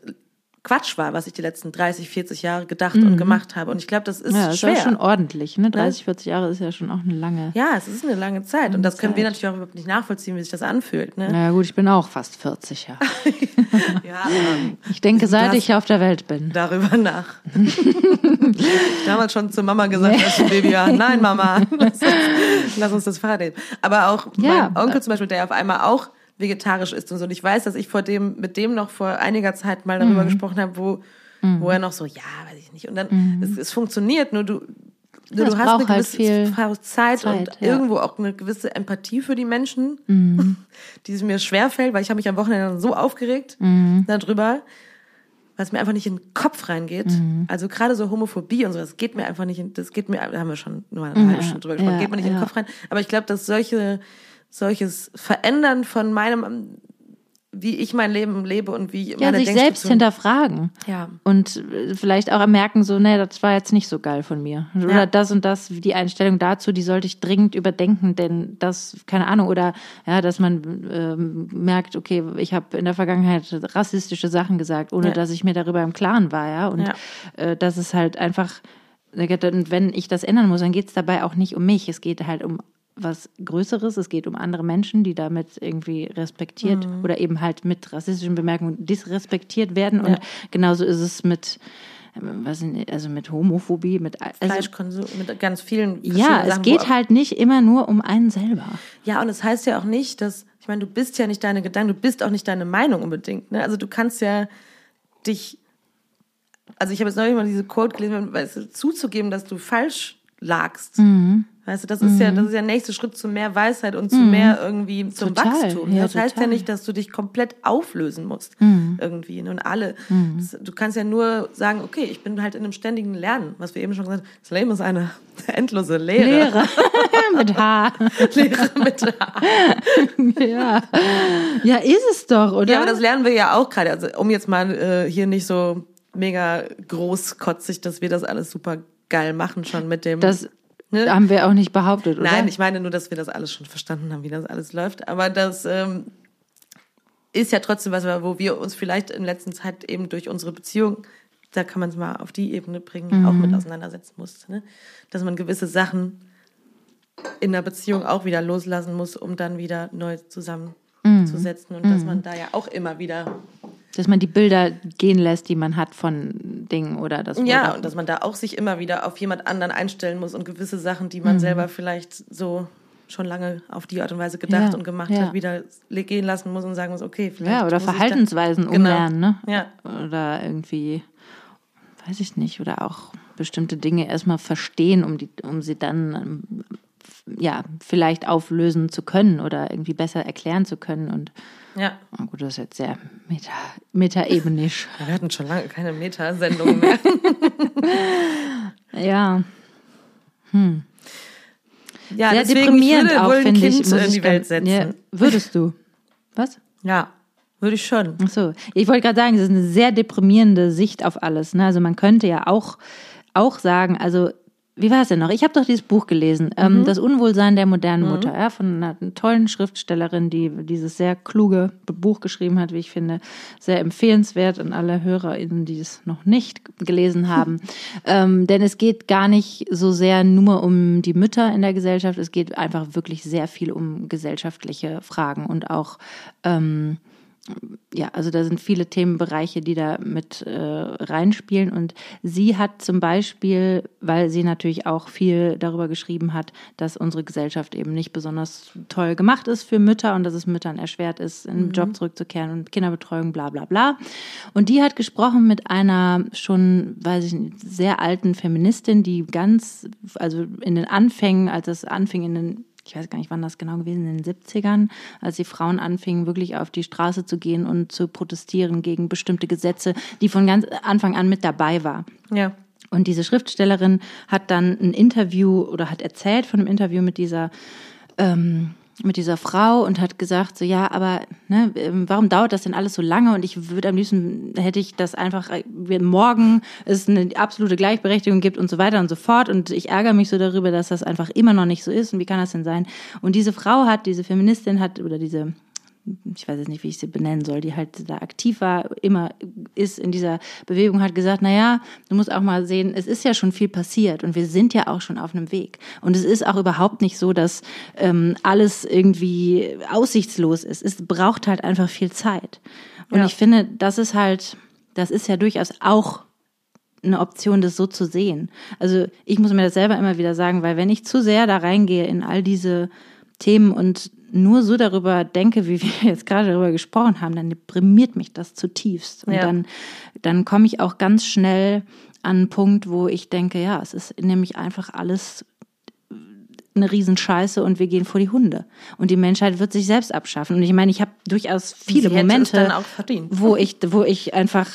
Quatsch war, was ich die letzten 30, 40 Jahre gedacht und gemacht habe. Und ich glaube, das ist Mhm. Ja, das ist schwer. auch schon ordentlich. Ne? 30, 40 Jahre ist ja schon auch eine lange. ja, es ist eine lange Zeit. Und das können wir Zeit. natürlich auch überhaupt nicht nachvollziehen, wie sich das anfühlt. Ne? Na ja, gut, ich bin auch fast 40 ja. *laughs* Ja, aber Ich denke, seit ich auf der Welt bin. darüber nach. *laughs* Damals schon zu Mama gesagt, als ein Baby war, nein Mama, *laughs* lass uns, lass uns das Fahrrad nehmen. Aber auch Ja. mein Onkel zum Beispiel, der auf einmal auch vegetarisch ist und so. Und ich weiß, dass ich vor dem, mit dem noch vor einiger Zeit mal Mhm. darüber gesprochen habe, wo, wo er noch so, ja, weiß ich nicht. Und dann, es, es funktioniert, nur du, nur Mhm. Ja, du hast eine halt gewisse braucht Zeit, Zeit, und ja. Mhm. irgendwo auch eine gewisse Empathie für die Menschen, *laughs* die es mir schwerfällt, weil ich habe mich am Wochenende so aufgeregt Mhm. darüber, weil es mir einfach nicht in den Kopf reingeht. Mhm. Also gerade so Homophobie und so, das geht mir einfach nicht, in, das geht mir, da haben wir schon nur eine halbe Stunde drüber gesprochen, ja, geht mir nicht in den. Kopf rein. Aber ich glaube, dass solche, solches Verändern von meinem, wie ich mein Leben lebe und wie Ja, meine sich selbst hinterfragen. Ja. Und äh, vielleicht auch merken, so, nee, das war jetzt nicht so geil von mir. Oder Ja. das und das, die Einstellung dazu, die sollte ich dringend überdenken, denn das, keine Ahnung, oder ja, dass man ähm, merkt, okay, ich habe in der Vergangenheit rassistische Sachen gesagt, ohne Ja. dass ich mir darüber im Klaren war, ja. Und Ja. äh, das ist halt einfach, und wenn ich das ändern muss, dann geht es dabei auch nicht um mich. Es geht halt um was Größeres. Es geht um andere Menschen, die damit irgendwie respektiert Mhm. oder eben halt mit rassistischen Bemerkungen disrespektiert werden. Und Ja. genauso ist es mit, ähm, was also mit Homophobie, mit also, Fleischkonsum mit ganz vielen ja, es Sachen, geht halt nicht immer nur um einen selber. Ja, und es heißt ja auch nicht, dass, ich meine, du bist ja nicht deine Gedanken, du bist auch nicht deine Meinung unbedingt. Ne? Also du kannst ja dich, also ich habe jetzt neulich mal diese Quote gelesen, weißt du, zuzugeben, dass du falsch lagst. Mhm. Weißt du, das ist ja, das ist ja der nächste Schritt zu mehr Weisheit und zu mehr irgendwie zum Total, Wachstum. ja, das heißt ja total. nicht, dass du dich komplett auflösen musst. Mhm. Irgendwie. Und alle. Das, du kannst ja nur sagen, okay, ich bin halt in einem ständigen Lernen, was wir eben schon gesagt haben. Das Leben ist eine *laughs* endlose Lehre. Lehre *laughs* mit H. Lehre mit H. *laughs* ja. ja, ist es doch, oder? Ja, aber das lernen wir ja auch gerade. Also, um jetzt mal äh, hier nicht so mega großkotzig, dass wir das alles super geil machen schon mit dem. Das ne? haben wir auch nicht behauptet, oder? Nein, ich meine nur, dass wir das alles schon verstanden haben, wie das alles läuft. Aber das ähm, ist ja trotzdem was, wo wir uns vielleicht in letzter Zeit eben durch unsere Beziehung, da kann man es mal auf die Ebene bringen, auch mit auseinandersetzen muss. Ne? Dass man gewisse Sachen in der Beziehung auch wieder loslassen muss, um dann wieder neu zusammenzusetzen. Und dass man da ja auch immer wieder Dass man die Bilder gehen lässt, die man hat von Dingen oder das. Ja, und dass man da auch sich immer wieder auf jemand anderen einstellen muss und gewisse Sachen, die man selber vielleicht so schon lange auf die Art und Weise gedacht Ja, und gemacht ja. hat, wieder gehen lassen muss und sagen muss, okay, vielleicht ja, oder Verhaltensweisen Genau. umlernen, ne? Ja. Oder irgendwie, weiß ich nicht, oder auch bestimmte Dinge erstmal verstehen, um, die, um sie dann ähm, ja, vielleicht auflösen zu können oder irgendwie besser erklären zu können. Und Ja. oh gut, das ist jetzt sehr meta, metaebenisch. Wir hatten schon lange keine Metasendung mehr. *laughs* ja, ja, sehr deswegen, deprimierend ich würde auch, wohl ein finde Kind ich. in die Welt setzen. Ja, würdest du? Was? Ja, würde ich schon. Ach so, ich wollte gerade sagen, das ist eine sehr deprimierende Sicht auf alles. Ne? Also man könnte ja auch, auch sagen, also wie war es denn noch? Ich habe doch dieses Buch gelesen, ähm, Das Unwohlsein der modernen Mutter, ja, von einer tollen Schriftstellerin, die dieses sehr kluge Buch geschrieben hat, wie ich finde, sehr empfehlenswert an alle HörerInnen, die es noch nicht gelesen *laughs* haben. ähm, denn es geht gar nicht so sehr nur um die Mütter in der Gesellschaft, es geht einfach wirklich sehr viel um gesellschaftliche Fragen und auch ähm, ja, also da sind viele Themenbereiche, die da mit äh, reinspielen. Und sie hat zum Beispiel, weil sie natürlich auch viel darüber geschrieben hat, dass unsere Gesellschaft eben nicht besonders toll gemacht ist für Mütter und dass es Müttern erschwert ist, in den Job zurückzukehren und Kinderbetreuung, bla bla bla. Und die hat gesprochen mit einer schon, weiß ich nicht, sehr alten Feministin, die ganz, also in den Anfängen, als es anfing in den ich weiß gar nicht, wann das genau gewesen, in den 70ern, als die Frauen anfingen, wirklich auf die Straße zu gehen und zu protestieren gegen bestimmte Gesetze, die von ganz Anfang an mit dabei war. Ja. Und diese Schriftstellerin hat dann ein Interview oder hat erzählt von einem Interview mit dieser ähm, mit dieser Frau und hat gesagt, so ja, aber ne, ähm, warum dauert das denn alles so lange? Und ich würde am liebsten, hätte ich das einfach, äh, morgen es eine absolute Gleichberechtigung gibt und so weiter und so fort. Und ich ärgere mich so darüber, dass das einfach immer noch nicht so ist. Und wie kann das denn sein? Und diese Frau hat, diese Feministin hat, oder diese ich weiß jetzt nicht, wie ich sie benennen soll, die halt da aktiv war, immer ist in dieser Bewegung, hat gesagt, na ja, du musst auch mal sehen, es ist ja schon viel passiert und wir sind ja auch schon auf einem Weg. Und es ist auch überhaupt nicht so, dass ähm, alles irgendwie aussichtslos ist. Es braucht halt einfach viel Zeit. Und Ja. ich finde, das ist halt, das ist ja durchaus auch eine Option, das so zu sehen. Also ich muss mir das selber immer wieder sagen, weil wenn ich zu sehr da reingehe in all diese Themen und nur so darüber denke, wie wir jetzt gerade darüber gesprochen haben, dann deprimiert mich das zutiefst. Und Ja. dann, dann komme ich auch ganz schnell an einen Punkt, wo ich denke, ja, es ist nämlich einfach alles eine Riesenscheiße und wir gehen vor die Hunde. Und die Menschheit wird sich selbst abschaffen. Und ich meine, ich habe durchaus viele Momente, wo ich, wo ich einfach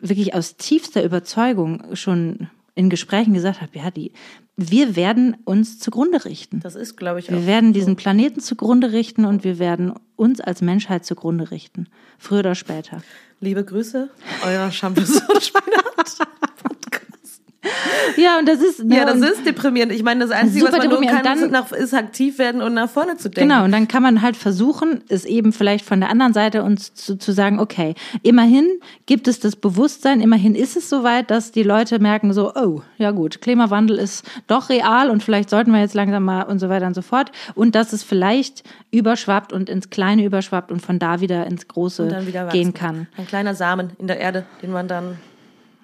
wirklich aus tiefster Überzeugung schon in Gesprächen gesagt habe, ja, die, wir werden uns zugrunde richten. Das ist, glaube ich, auch. Wir werden diesen Planeten zugrunde richten und wir werden uns als Menschheit zugrunde richten. Früher oder später. Liebe Grüße, euer Shampoo und Spinat. *laughs* Ja, und das ist, ne, Ja, das ist deprimierend. Ich meine, das Einzige, was man tun kann, Dann- ist, nach, ist aktiv werden und nach vorne zu denken. Genau, und dann kann man halt versuchen, es eben vielleicht von der anderen Seite uns zu, zu sagen, okay, immerhin gibt es das Bewusstsein, immerhin ist es soweit, dass die Leute merken so, oh, ja gut, Klimawandel ist doch real und vielleicht sollten wir jetzt langsam mal und so weiter und so fort. Und dass es vielleicht überschwappt und ins Kleine überschwappt und von da wieder ins Große wieder gehen kann. Ein kleiner Samen in der Erde, den man dann.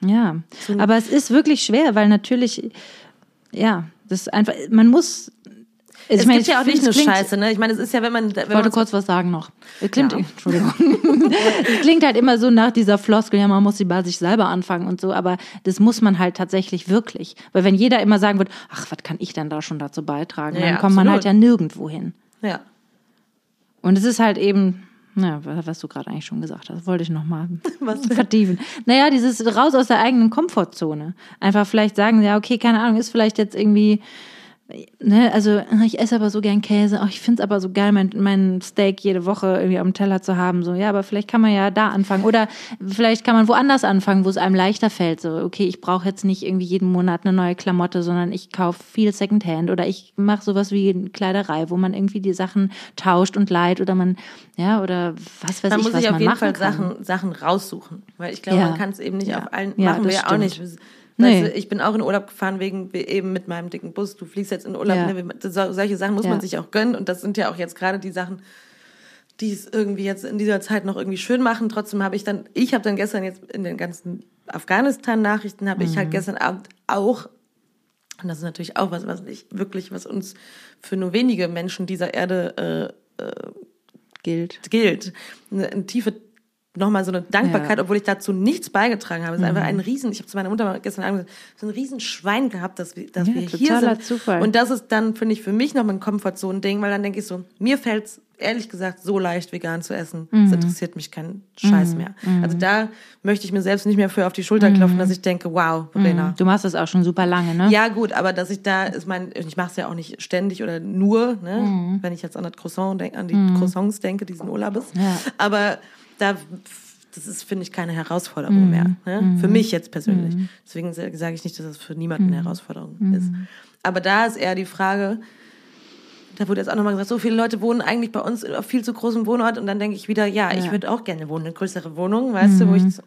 Ja, aber es ist wirklich schwer, weil natürlich, ja, das ist einfach, man muss. Also Es ich meine, gibt ja auch ich nicht nur klingt- Scheiße, ne? Ich meine, es ist ja, wenn man. Wenn Ich wollte man kurz was sagen noch. Es klingt, Ja. Entschuldigung. *laughs* es klingt halt immer so nach dieser Floskel, ja, man muss sie bei sich selber anfangen und so, aber das muss man halt tatsächlich wirklich. Weil wenn jeder immer sagen wird, ach, was kann ich denn da schon dazu beitragen, Ja, dann kommt man halt absolut. ja nirgendwo hin. ja. Und es ist halt eben, na, was du gerade eigentlich schon gesagt hast, wollte ich nochmal *laughs* vertiefen. Naja, dieses raus aus der eigenen Komfortzone. Einfach vielleicht sagen, ja, okay, keine Ahnung, ist vielleicht jetzt irgendwie ne, also ich esse aber so gern Käse, oh, ich finde es aber so geil, mein, mein Steak jede Woche irgendwie am Teller zu haben. So, ja, aber vielleicht kann man ja da anfangen. Oder vielleicht kann man woanders anfangen, wo es einem leichter fällt. So, okay, ich brauche jetzt nicht irgendwie jeden Monat eine neue Klamotte, sondern ich kaufe viel Secondhand oder ich mache sowas wie Kleiderei, wo man irgendwie die Sachen tauscht und leiht oder man, ja, oder was weiß man ich, muss was sich auf man jeden Fall kann. Sachen, Sachen raussuchen. Weil ich glaube, Ja. man kann es eben nicht Ja. auf allen, Ja, machen wir ja auch nicht. Nee. Weißt du, ich bin auch in Urlaub gefahren wegen eben mit meinem dicken Bus. Du fliegst jetzt in Urlaub. Ja. Ne? So, solche Sachen muss Ja. man sich auch gönnen. Und das sind ja auch jetzt gerade die Sachen, die es irgendwie jetzt in dieser Zeit noch irgendwie schön machen. Trotzdem habe ich dann, ich habe dann gestern jetzt in den ganzen Afghanistan-Nachrichten, habe Mhm. ich halt gestern Abend auch und das ist natürlich auch was, was nicht wirklich, was uns für nur wenige Menschen dieser Erde äh, Gilt. gilt. Eine, eine tiefe, nochmal so eine Dankbarkeit, Ja. obwohl ich dazu nichts beigetragen habe. Es ist einfach ein Riesen, ich habe zu meiner Mutter gestern Abend gesagt, so ein Riesenschwein gehabt, dass wir, dass Ja, wir hier sind. Zufall. Und das ist dann, finde ich, für mich nochmal ein Komfortzone-Ding, weil dann denke ich so, mir fällt's ehrlich gesagt so leicht, vegan zu essen. Mhm. Das interessiert mich keinen Scheiß mehr. Also da möchte ich mir selbst nicht mehr für auf die Schulter klopfen, dass ich denke, wow, Verena, Du machst das auch schon super lange, ne? ja, gut, aber dass ich da, ist mein, ich mache es ja auch nicht ständig oder nur, ne? Mhm. wenn ich jetzt an das Croissant denk, an die Croissants denke, diesen Urlaubes. Ja. Aber da, das ist, finde ich, keine Herausforderung mehr. Ne? Für mich jetzt persönlich. Deswegen sa- sage ich nicht, dass das für niemanden eine Herausforderung ist. Aber da ist eher die Frage, da wurde jetzt auch nochmal gesagt, so viele Leute wohnen eigentlich bei uns auf viel zu großem Wohnort und dann denke ich wieder, ja, ich Ja. würde auch gerne wohnen, eine größere Wohnung, weißt du, wo ich so,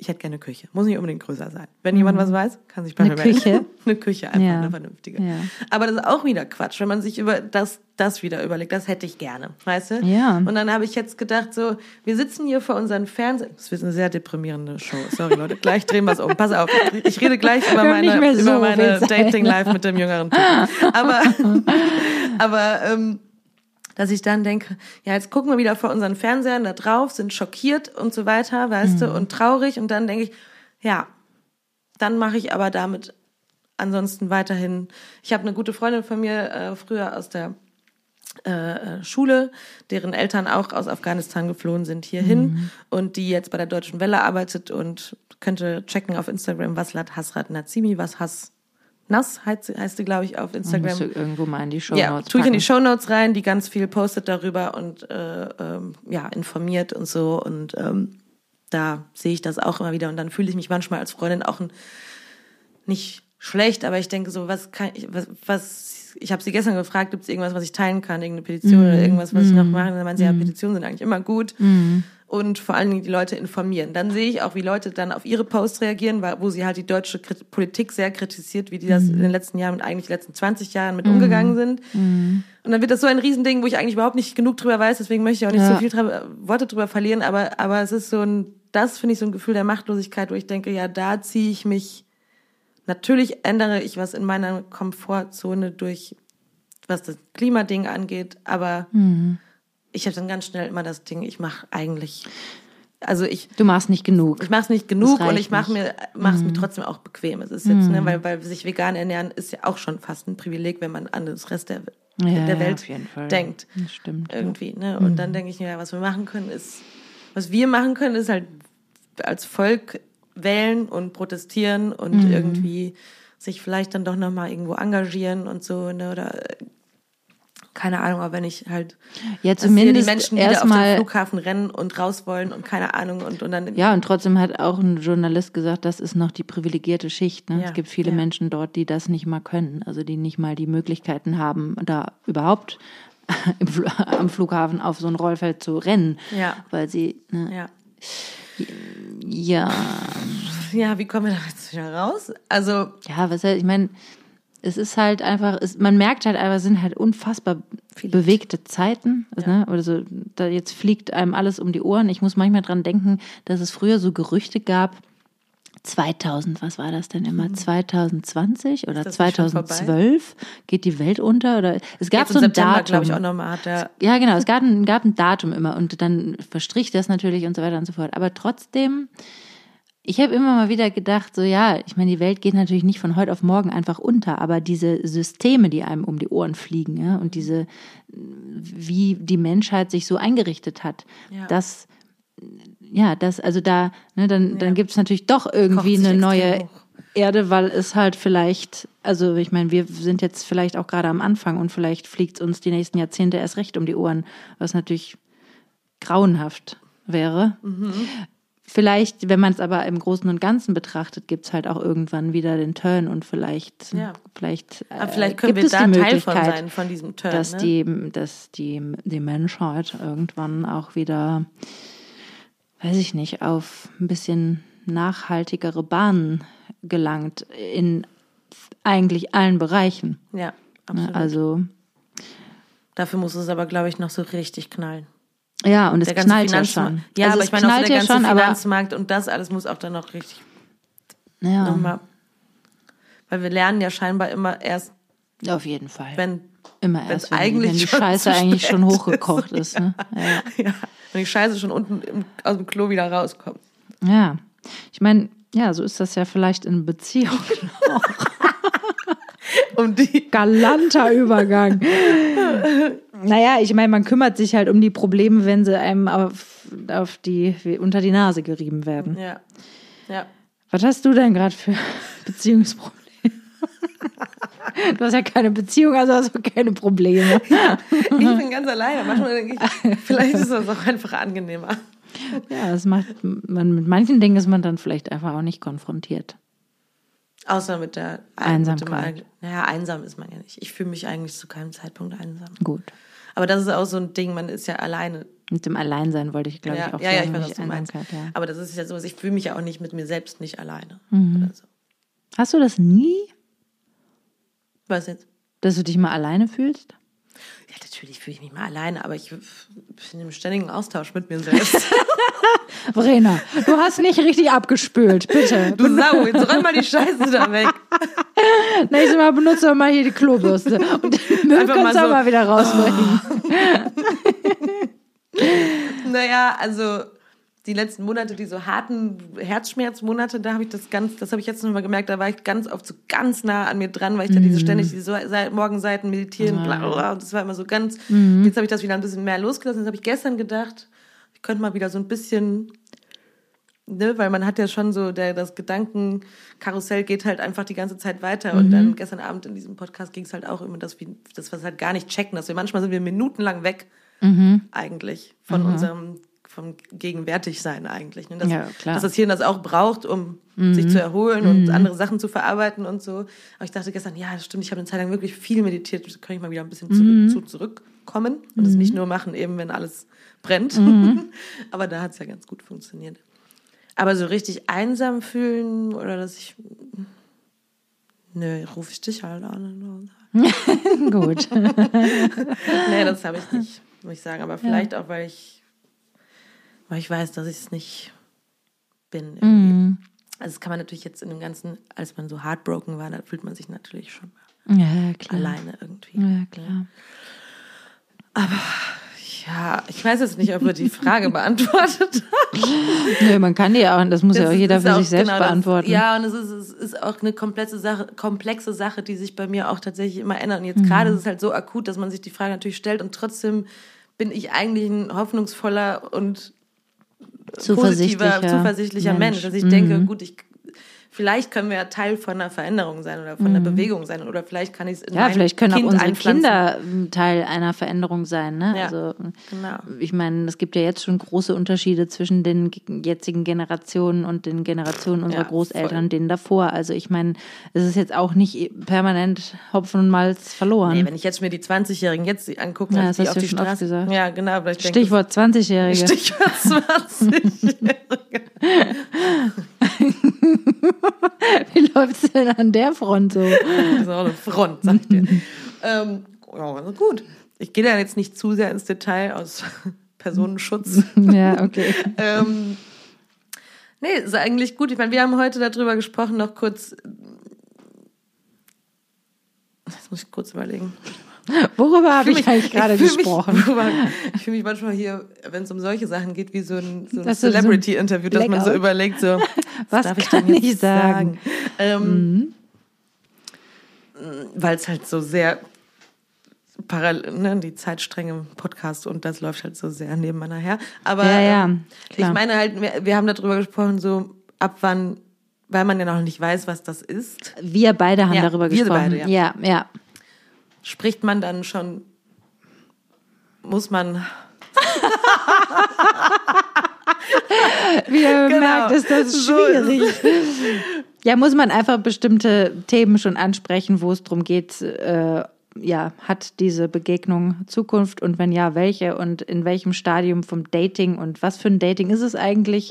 ich hätte gerne eine Küche. Muss nicht unbedingt größer sein. Wenn jemand was weiß, kann sich bei Eine mir melden. Küche? *laughs* eine Küche, einfach Ja. eine vernünftige. Ja. Aber das ist auch wieder Quatsch, wenn man sich über das, das wieder überlegt. Das hätte ich gerne, weißt du? Ja. Und dann habe ich jetzt gedacht, so, wir sitzen hier vor unseren Fernsehen. Das wird eine sehr deprimierende Show. Sorry, Leute. Gleich drehen wir es um. Pass auf. Ich, rede gleich über meine, so über meine. Dating-Life mit dem jüngeren Typen. *laughs* Aber, aber, ähm, dass ich dann denke, ja, jetzt gucken wir wieder vor unseren Fernsehern da drauf, sind schockiert und so weiter, weißt Mhm. du, und traurig. Und dann denke ich, ja, dann mache ich aber damit ansonsten weiterhin. Ich habe eine gute Freundin von mir äh, früher aus der äh, Schule, deren Eltern auch aus Afghanistan geflohen sind hierhin Mhm. und die jetzt bei der Deutschen Welle arbeitet und könnte checken auf Instagram, was Lat Hasrat Nazimi, was Hass Nass heißt, sie- heißt sie, glaube ich, auf Instagram. Musst du irgendwo mal in die Show Ja, Notes tue ich in die packen. Shownotes rein, die ganz viel postet darüber und äh, ähm, ja, informiert und so. Und ähm, da sehe ich das auch immer wieder. Und dann fühle ich mich manchmal als Freundin auch ein, nicht schlecht, aber ich denke so, was kann ich, was, was ich habe sie gestern gefragt, gibt es irgendwas, was ich teilen kann, irgendeine Petition oder irgendwas, was ich noch mache. Und dann meinte sie, ja, Petitionen sind eigentlich immer gut. Und vor allen Dingen die Leute informieren. Dann sehe ich auch, wie Leute dann auf ihre Posts reagieren, weil- wo sie halt die deutsche Krit- Politik sehr kritisiert, wie die das in den letzten Jahren und eigentlich letzten 20 Jahren mit umgegangen sind. Und dann wird das so ein Riesending, wo ich eigentlich überhaupt nicht genug drüber weiß, deswegen möchte ich auch nicht Ja. so viel drüber, Worte drüber verlieren, aber, aber es ist so ein, das finde ich so ein Gefühl der Machtlosigkeit, wo ich denke, ja, da ziehe ich mich, natürlich ändere ich was in meiner Komfortzone durch, was das Klimading angeht, aber ich habe dann ganz schnell immer das Ding, ich mache eigentlich, also ich, Du machst nicht genug. ich mache es nicht genug und ich mache mir mach's mir trotzdem auch bequem. Es ist jetzt, ne, weil, weil sich vegan ernähren ist ja auch schon fast ein Privileg, wenn man an das Rest der, Ja, der ja, Welt Fall. denkt. Das stimmt. ja. Irgendwie, ne? Und dann denke ich mir, ja, was wir machen können, ist, was wir machen können, ist halt als Volk wählen und protestieren und Mhm. irgendwie sich vielleicht dann doch nochmal irgendwo engagieren und so, ne? Oder keine Ahnung, aber wenn ich halt Ja, hier die zumindest Menschen wieder auf den. Flughafen rennen und raus wollen und keine Ahnung und, und dann Ja, und trotzdem hat auch ein Journalist gesagt, das ist noch die privilegierte Schicht. Ne? Ja, es gibt viele ja. Menschen dort, die das nicht mal können, also die nicht mal die Möglichkeiten haben, da überhaupt *laughs* am Flughafen auf so ein Rollfeld zu rennen, Ja. weil sie, ne, ja. ja, Ja, wie kommen wir da jetzt wieder raus? Also, ja, was heißt, ich meine, es ist halt einfach, es, man merkt halt einfach, es sind halt unfassbar bewegte Zeiten. Also, ne? Oder so, da jetzt fliegt einem alles um die Ohren. Ich muss manchmal dran denken, dass es früher so Gerüchte gab, 2000, was war das denn immer? 2020 oder Mhm. das nicht schon 2012 geht die Welt unter? Oder es gab jetzt so ein September, Datum. ich, auch nochmal hat der, Ja, genau. Es gab ein, gab ein Datum immer und dann verstrich das natürlich und so weiter und so fort. Aber trotzdem, ich habe immer mal wieder gedacht, so ja, ich meine, die Welt geht natürlich nicht von heute auf morgen einfach unter, aber diese Systeme, die einem um die Ohren fliegen, ja, und diese, wie die Menschheit sich so eingerichtet hat, Ja. das, ja, das, also da, ne, dann, dann gibt es natürlich doch irgendwie eine neue hoch. Erde, weil es halt vielleicht, also ich meine, wir sind jetzt vielleicht auch gerade am Anfang und vielleicht fliegt es uns die nächsten Jahrzehnte erst recht um die Ohren, was natürlich grauenhaft wäre. Mhm. Vielleicht, wenn man es aber im Großen und Ganzen betrachtet, gibt es halt auch irgendwann wieder den Turn und vielleicht, Ja. vielleicht, Aber äh, vielleicht können gibt wir es da die Teil von Möglichkeit, sein, von diesem Turn. dass ne? die, dass die, die Menschheit irgendwann auch wieder, weiß ich nicht, auf ein bisschen nachhaltigere Bahnen gelangt in eigentlich allen Bereichen. ja, Ne? absolut. Also Dafür muss es aber, glaube ich, noch so richtig knallen. Ja, und es knallt ja Finanzmarkt. schon. Ja, also aber ich meine auch so knallt der ja ganze schon, aber Finanzmarkt und das alles muss auch dann noch richtig ja, nochmal. Weil wir lernen ja scheinbar immer erst, auf jeden Fall. wenn, Immer erst, wenn, die- eigentlich wenn die Scheiße eigentlich schon hochgekocht ist. Ne? *laughs* Ja. ja, wenn die Scheiße schon unten im, aus dem Klo wieder rauskommt. ja, ich meine, ja, so ist das ja vielleicht in Beziehung. *laughs* Um die, Galanter Übergang. naja, ich meine, man kümmert sich halt um die Probleme, wenn sie einem auf, auf die, unter die Nase gerieben werden. ja, ja. Was hast du denn gerade für *laughs* Beziehungsprobleme? du hast ja keine Beziehung, also hast du keine Probleme. Ich bin ganz alleine. Manchmal denke ich, vielleicht ist das auch einfach angenehmer. Ja, das macht man mit manchen Dingen ist man dann vielleicht einfach auch nicht konfrontiert. Außer mit der Einsamkeit. Mit dem, naja, einsam ist man ja nicht. Ich fühle mich eigentlich zu keinem Zeitpunkt einsam. Gut. Aber das ist auch so ein Ding, man ist ja alleine. Mit dem Alleinsein wollte ich, glaube Ja, ich, auch ja, ja, ich sagen, weiß, was du meinst. Ja. Aber das ist ja so, ich fühle mich ja auch nicht mit mir selbst nicht alleine. Mhm. So. Hast du das nie, Was jetzt? dass du dich mal alleine fühlst? Ja, natürlich fühle ich mich mal alleine, aber ich bin im ständigen Austausch mit mir selbst. *laughs* Verena, du hast nicht richtig abgespült, bitte. Du Sau, jetzt räum mal die Scheiße da weg. *laughs* Nächstes Mal benutze doch mal hier die Klobürste. Und *laughs* den Müll Einfach kannst du auch so- mal wieder rausbringen. Naja, also die letzten Monate, die so harten Herzschmerzmonate, da habe ich das ganz, das habe ich jetzt nochmal gemerkt, da war ich ganz oft so ganz nah an mir dran, weil ich da Mhm. diese ständig diese Morgenseiten meditieren, bla, bla, bla, und das war immer so ganz, Mhm. jetzt habe ich das wieder ein bisschen mehr losgelassen, jetzt habe ich gestern gedacht, ich könnte mal wieder so ein bisschen, ne, weil man hat ja schon so, der, das Gedankenkarussell geht halt einfach die ganze Zeit weiter und Mhm. dann gestern Abend in diesem Podcast ging es halt auch immer, dass wir, dass wir es halt gar nicht checken, dass wir manchmal sind wir minutenlang weg Mhm. eigentlich von unserem vom Gegenwärtigsein eigentlich. Ne? Dass, Ja, klar. Mhm. dass das Hirn das auch braucht, um sich zu erholen und andere Sachen zu verarbeiten und so. Aber ich dachte gestern, ja, das stimmt, ich habe eine Zeit lang wirklich viel meditiert, da kann ich mal wieder ein bisschen Mhm. zu zurückkommen und es nicht nur machen, eben wenn alles brennt. Mhm. *laughs* Aber da hat es ja ganz gut funktioniert. Aber so richtig einsam fühlen oder dass ich. Nö, rufe ich dich halt an. *laughs* Gut. *laughs* Nee, das habe ich nicht, muss ich sagen. Aber vielleicht auch, weil ich, weil ich weiß, dass ich es nicht bin. Mhm. Also das kann man natürlich jetzt in dem Ganzen, als man so heartbroken war, da fühlt man sich natürlich schon Ja, alleine irgendwie. Ja, klar. Ja, ich weiß jetzt nicht, ob wir die Frage *laughs* beantwortet haben. Nö, man kann die auch, das muss ja auch Das jeder für auch sich selbst genau das- beantworten. Ja, und es ist, es ist auch eine komplexe Sache, komplexe Sache, die sich bei mir auch tatsächlich immer ändert. Und Mhm. jetzt gerade ist es halt so akut, dass man sich die Frage natürlich stellt und trotzdem bin ich eigentlich ein hoffnungsvoller und positiver, Zuversichtlicher zuversichtlicher Mensch. Dass ich Mhm. denke, gut, ich, vielleicht können wir ja Teil von einer Veränderung sein oder von einer Bewegung sein oder vielleicht kann ich es in Mhm. Ja, vielleicht können kind auch unsere. Kinder ein Teil einer Veränderung sein. Ne? Ja, also, genau. Ich meine, es gibt ja jetzt schon große Unterschiede zwischen den ge- jetzigen Generationen und den Generationen unserer Ja, Großeltern, voll. denen davor. Also ich meine, es ist jetzt auch nicht permanent Hopfen und Malz verloren. Nee, wenn ich jetzt mir die 20-Jährigen jetzt angucke, Ja, die auf die Straße. gesagt. Ja, genau. Stichwort 20-Jährige. Stichwort 20. *laughs* *laughs* *laughs* Wie läuft es denn an der Front so? Das ist auch eine Front, sag ich dir. *laughs* ähm, ja, also gut. Ich gehe da jetzt nicht zu sehr ins Detail aus *laughs* Personenschutz. ja, okay. ähm, nee, ist eigentlich gut. Ich meine, wir haben heute darüber gesprochen, noch kurz. Jetzt muss ich kurz überlegen. Worüber habe ich mich- eigentlich gerade fühl mich- gesprochen? ich fühle mich manchmal hier, wenn es um solche Sachen geht, wie so ein, so ein ist so Celebrity-Interview, dass man so überlegt, so, *laughs* Was darf ich denn jetzt ich sagen? Ähm, Weil es halt so sehr parallel, ne, die Zeitstränge im Podcast und das läuft halt so sehr nebeneinander her. Aber Ja, ja, ähm, ich meine halt, wir, wir haben darüber gesprochen, so ab wann weil man ja noch nicht weiß, was das ist, Wir beide haben Ja, darüber wir gesprochen. beide, ja. ja, ja. Spricht man dann schon, muss man, Wie ihr *laughs* Genau. merkt, ist das So ist schwierig. ja, muss man einfach bestimmte Themen schon ansprechen, wo es darum geht, äh, ja, hat diese Begegnung Zukunft und wenn ja, welche und in welchem Stadium vom Dating und was für ein Dating ist es eigentlich?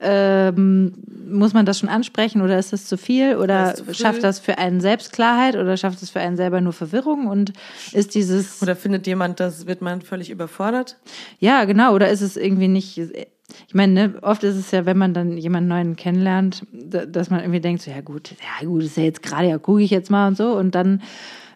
Ähm, muss man das schon ansprechen oder ist das zu viel oder ist zu schafft das für einen selbst Klarheit oder schafft es für einen selber nur Verwirrung und ist dieses oder findet jemand, das wird man völlig überfordert? ja, genau. Oder ist es irgendwie nicht. Ich meine, ne, oft ist es ja, wenn man dann jemanden neuen kennenlernt, da- dass man irgendwie denkt, so, ja gut, ja gut, ist ja jetzt gerade, ja, gucke ich jetzt mal und so und dann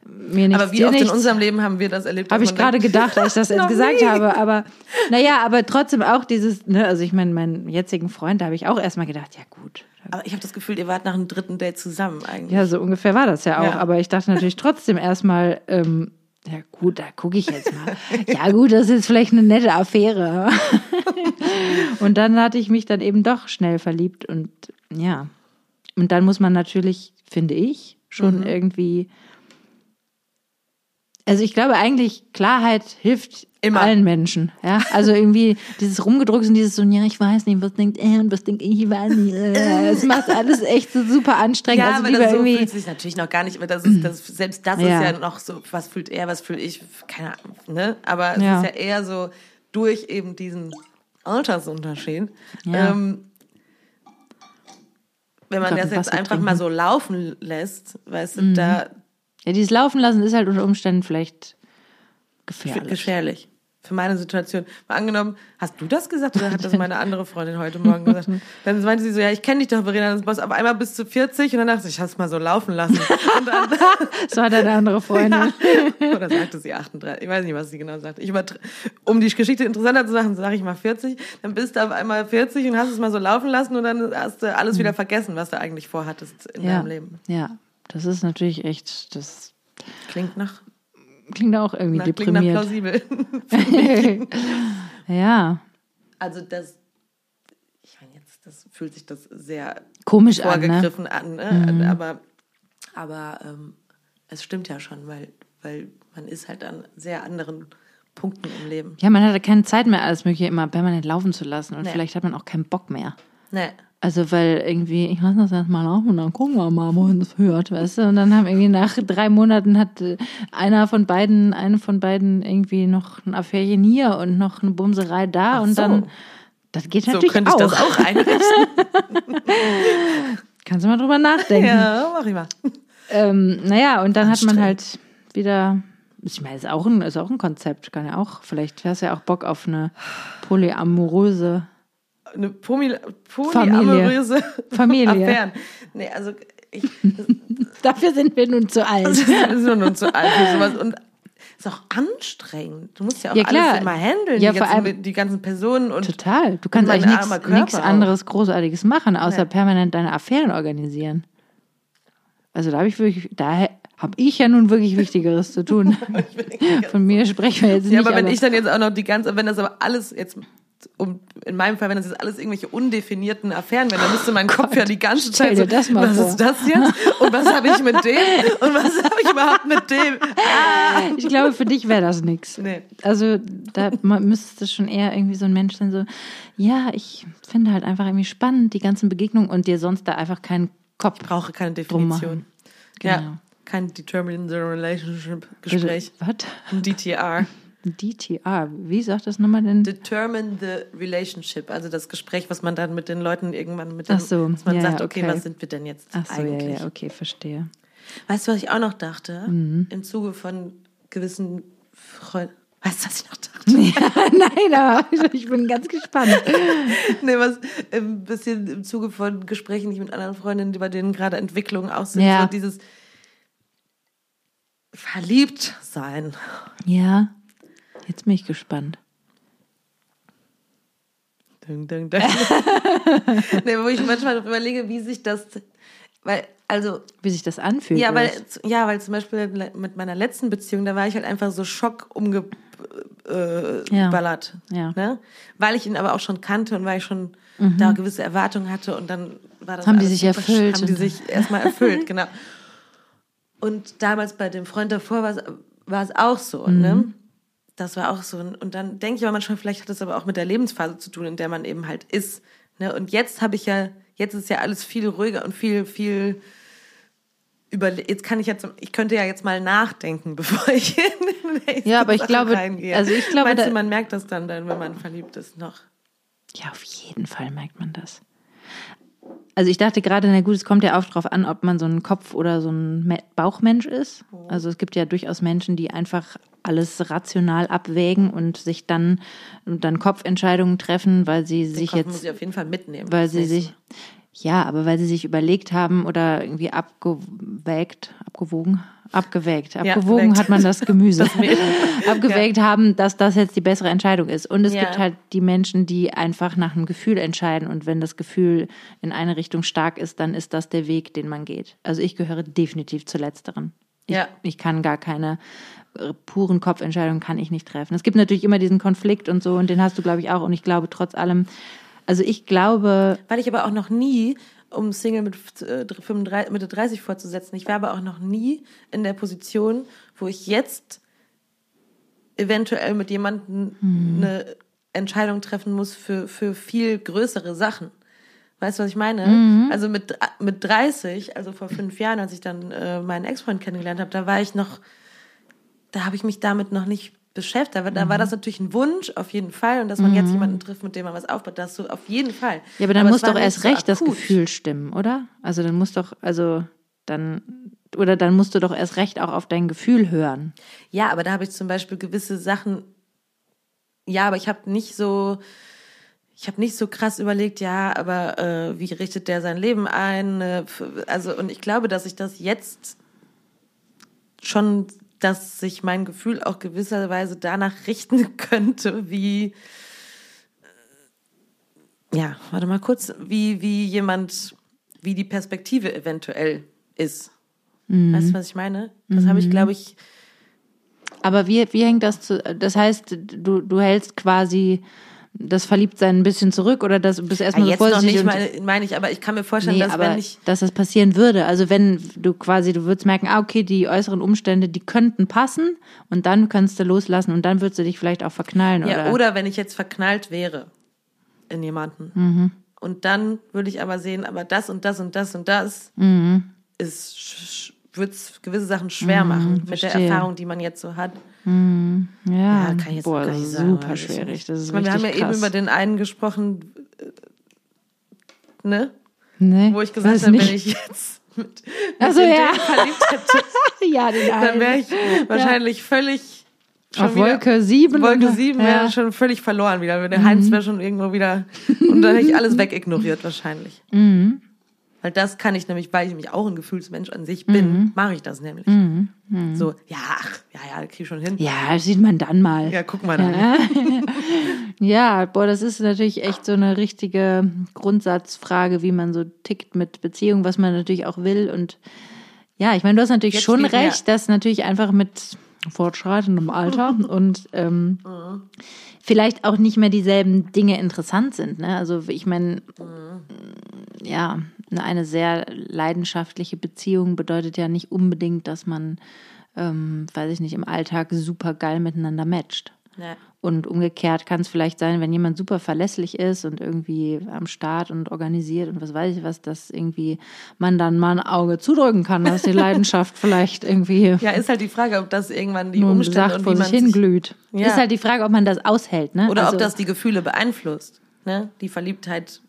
mir nichts, Aber wie oft in nichts. unserem Leben haben wir das erlebt? Habe ich gerade gedacht, als ich das *laughs* jetzt gesagt nie. habe. Aber naja, aber trotzdem auch dieses, ne, also ich meine, meinen jetzigen Freund, da habe ich auch erstmal gedacht, ja gut. Aber ich habe das Gefühl, ihr wart nach einem dritten Date zusammen eigentlich. Ja, so ungefähr war das ja auch. Ja. Aber ich dachte natürlich *laughs* trotzdem erstmal, ähm, ja gut, da gucke ich jetzt mal. Ja gut, das ist jetzt vielleicht eine nette Affäre. *laughs* und dann hatte ich mich dann eben doch schnell verliebt und ja. Und dann muss man natürlich, finde ich, schon Mhm. irgendwie. Also ich glaube eigentlich, Klarheit hilft Immer. allen Menschen. Ja? Also irgendwie dieses Rumgedruckt und dieses so, ja, ich weiß nicht, was denkt er und was denkt ich, ich weiß nicht. Äh, Es *laughs* macht alles echt so super anstrengend. Ja, also aber das so irgendwie. fühlt sich natürlich noch gar nicht, aber das ist, das, selbst das Ja. ist ja noch so, was fühlt er, was fühle ich, keine Ahnung, ne? Aber es Ja. ist ja eher so durch eben diesen Altersunterschied. Ja. Ähm, wenn man Grad das ein jetzt einfach mal so laufen lässt, weißt du, Mhm. da Ja, dieses Laufen lassen ist halt unter Umständen vielleicht gefährlich. gefährlich. Für meine Situation. Mal angenommen, hast du das gesagt oder hat das *laughs* meine andere Freundin heute Morgen gesagt? Dann meinte sie so, ja, ich kenne dich doch, Verena, das Boss. Auf einmal bist du 40 und dann dachte ich, ich hab's mal so laufen lassen. Und dann, *laughs* So hat eine andere Freundin. oder sagte sie 38, ich weiß nicht, was sie genau sagte. Ich um die Geschichte interessanter zu machen, sage ich mal 40. Dann bist du auf einmal 40 und hast es mal so laufen lassen und dann hast du alles wieder vergessen, was du eigentlich vorhattest in Mhm. Ja, deinem Leben. ja, das ist natürlich echt, das Klingt nach, klingt auch irgendwie nach, klingt nach deprimiert. plausibel. *laughs* ja, Also das, ich meine jetzt, das fühlt sich das sehr komisch an, ne? vorgegriffen an, ne? aber, aber ähm, es stimmt ja schon, weil, weil man ist halt an sehr anderen Punkten im Leben. Ja, man hatte keine Zeit mehr, alles Mögliche immer permanent laufen zu lassen und Nee. vielleicht hat man auch keinen Bock mehr. Ne. Also, weil irgendwie, ich lasse das jetzt mal laufen und dann gucken wir mal, wohin es führt, weißt du? Und dann haben irgendwie nach drei Monaten hat äh, einer von beiden, eine von beiden irgendwie noch ein Affärchen hier und noch eine Bumserei da und so. dann, das geht So natürlich könnte ich auch. das auch einrichten. *laughs* Kannst du mal drüber nachdenken. ja, mach ich mal. Ähm, naja, und dann hat man halt wieder, ich meine, ist auch ein, ist auch ein Konzept, kann ja auch, vielleicht hast du ja auch Bock auf eine polyamoröse Eine polyamoröse Familie. *laughs* Affären. Nee, also ich, *laughs* Dafür sind wir nun zu alt. das ist nur nun zu alt für sowas. Und ist auch anstrengend. Du musst ja auch Ja, alles immer handeln, Ja, die, vor ganzen, allem- die ganzen Personen und Total. Du kannst eigentlich nichts- anderes Großartiges machen, außer Nee. permanent deine Affären organisieren. Also da habe ich wirklich, da habe ich ja nun wirklich Wichtigeres zu tun. *laughs* Von mir sprechen wir jetzt Ja, nicht. aber wenn ich dann jetzt auch noch die ganze, wenn das aber alles jetzt, um, in meinem Fall, wenn das jetzt alles irgendwelche undefinierten Affären wären, dann müsste mein Kopf ja die ganze Zeit so, das was vor. ist das jetzt? Und was habe ich mit dem? Und was habe ich überhaupt mit dem? Ah! ich glaube, für dich wäre das nichts. Nee. Also da man müsste schon eher irgendwie so ein Mensch sein, so, ja, ich finde halt einfach irgendwie spannend, die ganzen Begegnungen und dir sonst da einfach keinen Kopf Brauche keine Definition. Genau. Ja, kein Determined Relationship Gespräch. Was? Ein DTR. DTR. Wie sagt das nochmal denn? Determine the relationship, also das Gespräch, was man dann mit den Leuten irgendwann mit dem, Ach so, dass man ja, sagt, ja, okay, okay. was sind wir denn jetzt Ach so, ja, eigentlich? ja, okay, verstehe. Weißt du, was ich auch noch dachte? Mhm. Im Zuge von gewissen Freunden. Weißt du, was ich noch dachte? *laughs* Ja, nein, aber ich bin ganz gespannt. *laughs* nee, was ein bisschen im Zuge von Gesprächen, die ich mit anderen Freundinnen, bei denen gerade Entwicklungen auch sind, Ja. so dieses verliebt sein. Ja, jetzt bin ich gespannt. Ding, ding, ding. *laughs* nee, wo ich manchmal überlege, wie sich das, weil, also, Wie sich das anfühlt. ja, weil, ja, weil zum Beispiel mit meiner letzten Beziehung, da war ich halt einfach so schock umgeballert. Äh, Ja. Ja. Ne? Weil ich ihn aber auch schon kannte und weil ich schon Mhm. da gewisse Erwartungen hatte und dann war das Haben die sich erfüllt Haben die sich erstmal erfüllt, *laughs* genau. Und damals bei dem Freund davor war es, war es auch so, Mhm. ne? Das war auch so. Und dann denke ich aber manchmal, vielleicht hat das aber auch mit der Lebensphase zu tun, in der man eben halt ist. Ne? Und jetzt habe ich ja, jetzt ist ja alles viel ruhiger und viel, viel über, jetzt kann ich jetzt, ich könnte ja jetzt mal nachdenken, *laughs* bevor ich in Ja, aber ich Sache glaube- reingehe. also ich glaube, Meinst du, man merkt das dann, dann, wenn man verliebt ist noch? Ja, auf jeden Fall merkt man das. Also ich dachte gerade, na gut, es kommt ja auch drauf an, ob man so ein Kopf- oder so ein Me- Bauchmensch ist. Also es gibt ja durchaus Menschen, die einfach alles rational abwägen und sich dann, dann Kopfentscheidungen treffen, weil sie Den sich Kopf muss jetzt ich auf jeden Fall mitnehmen. weil sie sich, ja, aber weil sie sich überlegt haben oder irgendwie abgewägt, abgewogen, abgewägt, Ja, abgewogen gewägt. hat man das Gemüse, *laughs* Das *laughs* abgewägt haben, dass das jetzt die bessere Entscheidung ist. Und es Ja. gibt halt die Menschen, die einfach nach einem Gefühl entscheiden und wenn das Gefühl in eine Richtung stark ist, dann ist das der Weg, den man geht. Also ich gehöre definitiv zu letzteren. Ich, Ja. ich kann gar keine äh, puren Kopfentscheidungen kann ich nicht treffen. Es gibt natürlich immer diesen Konflikt und so und den hast du glaube ich auch und ich glaube trotz allem also ich glaube, Weil ich aber auch noch nie, um Single mit äh, 35, Mitte 30 fortzusetzen, ich war aber auch noch nie in der Position, wo ich jetzt eventuell mit jemandem eine Entscheidung treffen muss für, für viel größere Sachen. Weißt du, was ich meine? Also mit, mit 30, also vor fünf Jahren, als ich dann äh, meinen Ex-Freund kennengelernt habe, da war ich noch, da habe ich mich damit noch nicht beschäftigt. Da, war- da war das natürlich ein Wunsch, auf jeden Fall. Und dass man jetzt jemanden trifft, mit dem man was aufbaut, das so auf jeden Fall. ja, aber dann es muss doch erst so recht das akut. Gefühl stimmen, oder? Also dann muss doch, also dann, oder dann musst du doch erst recht auch auf dein Gefühl hören. Ja, aber da habe ich zum Beispiel gewisse Sachen. Ja, aber ich habe nicht so, ich habe nicht so krass überlegt, ja, aber äh, wie richtet der sein Leben ein? Äh, also und ich glaube, dass ich das jetzt schon, dass sich mein Gefühl auch gewisserweise danach richten *laughs* könnte, wie äh, ja, warte mal kurz, wie wie jemand, wie die Perspektive eventuell ist. Weißt du, was ich meine? Das habe ich, glaube ich, Aber wie, wie hängt das zu, das heißt, du, du hältst quasi das Verliebtsein ein bisschen zurück oder das bist Ja, erstmal so jetzt noch nicht, meine, meine ich, aber ich kann mir vorstellen, Nee, dass aber wenn ich. dass das passieren würde. Also wenn du quasi, du würdest merken, ah, okay, die äußeren Umstände, die könnten passen und dann könntest du loslassen und dann würdest du dich vielleicht auch verknallen. Ja, oder, oder wenn ich jetzt verknallt wäre in jemanden. Mhm. Und dann würde ich aber sehen, aber das und das und das und das Mhm. ist wird gewisse Sachen schwer machen mit der verstehe. Erfahrung, die man jetzt so hat. Ja, Ja, kann ich jetzt boah, gar das nicht ist sagen, super ich schwierig. Das ist meine, wir haben ja richtig eben krass. über den einen gesprochen, äh, ne? nee, Wo ich gesagt habe, wenn ich jetzt *laughs* mit, mit so, in ja. verliebt hätte, *laughs* ja, den dann wäre ich wahrscheinlich völlig schon Auf wieder- Wolke 7. Wolke 7 wäre ja. Mhm. schon völlig verloren wieder. Der Heinz wäre schon irgendwo wieder. Und dann hätte ich alles *laughs* wegignoriert wahrscheinlich. Mhm. Weil das kann ich nämlich, weil ich nämlich auch ein Gefühlsmensch an sich bin, Mhm. mache ich das nämlich. So, ja, ach, ja, ja, das krieg schon hin. Ja, sieht man dann mal. Ja, guck mal dann. *laughs* Ja, boah, das ist natürlich echt so eine richtige Grundsatzfrage, wie man so tickt mit Beziehungen, was man natürlich auch will. Und ja, ich meine, du hast natürlich Jetzt schon recht, dass natürlich einfach mit fortschreitendem Alter *laughs* und ähm, vielleicht auch nicht mehr dieselben Dinge interessant sind. Ne? Also ich meine, ja, eine sehr leidenschaftliche Beziehung bedeutet ja nicht unbedingt, dass man, ähm, weiß ich nicht, im Alltag super geil miteinander matcht. Ja. Und umgekehrt kann es vielleicht sein, wenn jemand super verlässlich ist und irgendwie am Start und organisiert und was weiß ich was, dass irgendwie man dann mal ein Auge zudrücken kann, dass die *laughs* Leidenschaft vielleicht irgendwie ja, ist halt die Frage, ob das irgendwann die Umstände sagt und vor wie man sich hinglüht. Ja. Ist halt die Frage, ob man das aushält, ne? Oder also, ob das die Gefühle beeinflusst, ne? Die Verliebtheit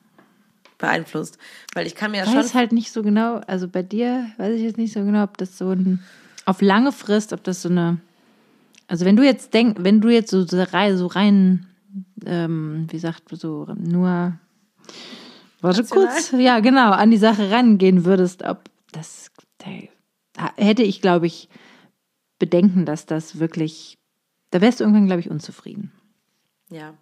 beeinflusst. Weil ich kann mir ja ich schon. weiß halt nicht so genau, also bei dir weiß ich jetzt nicht so genau, ob das so ein auf lange Frist, ob das so eine also wenn du jetzt denkst, wenn du jetzt so, so rein, ähm, wie sagt so nur warte Rational? kurz, ja genau, an die Sache rangehen würdest, ob das da hätte ich glaube ich Bedenken, dass das wirklich da wärst du irgendwann glaube ich unzufrieden, ja,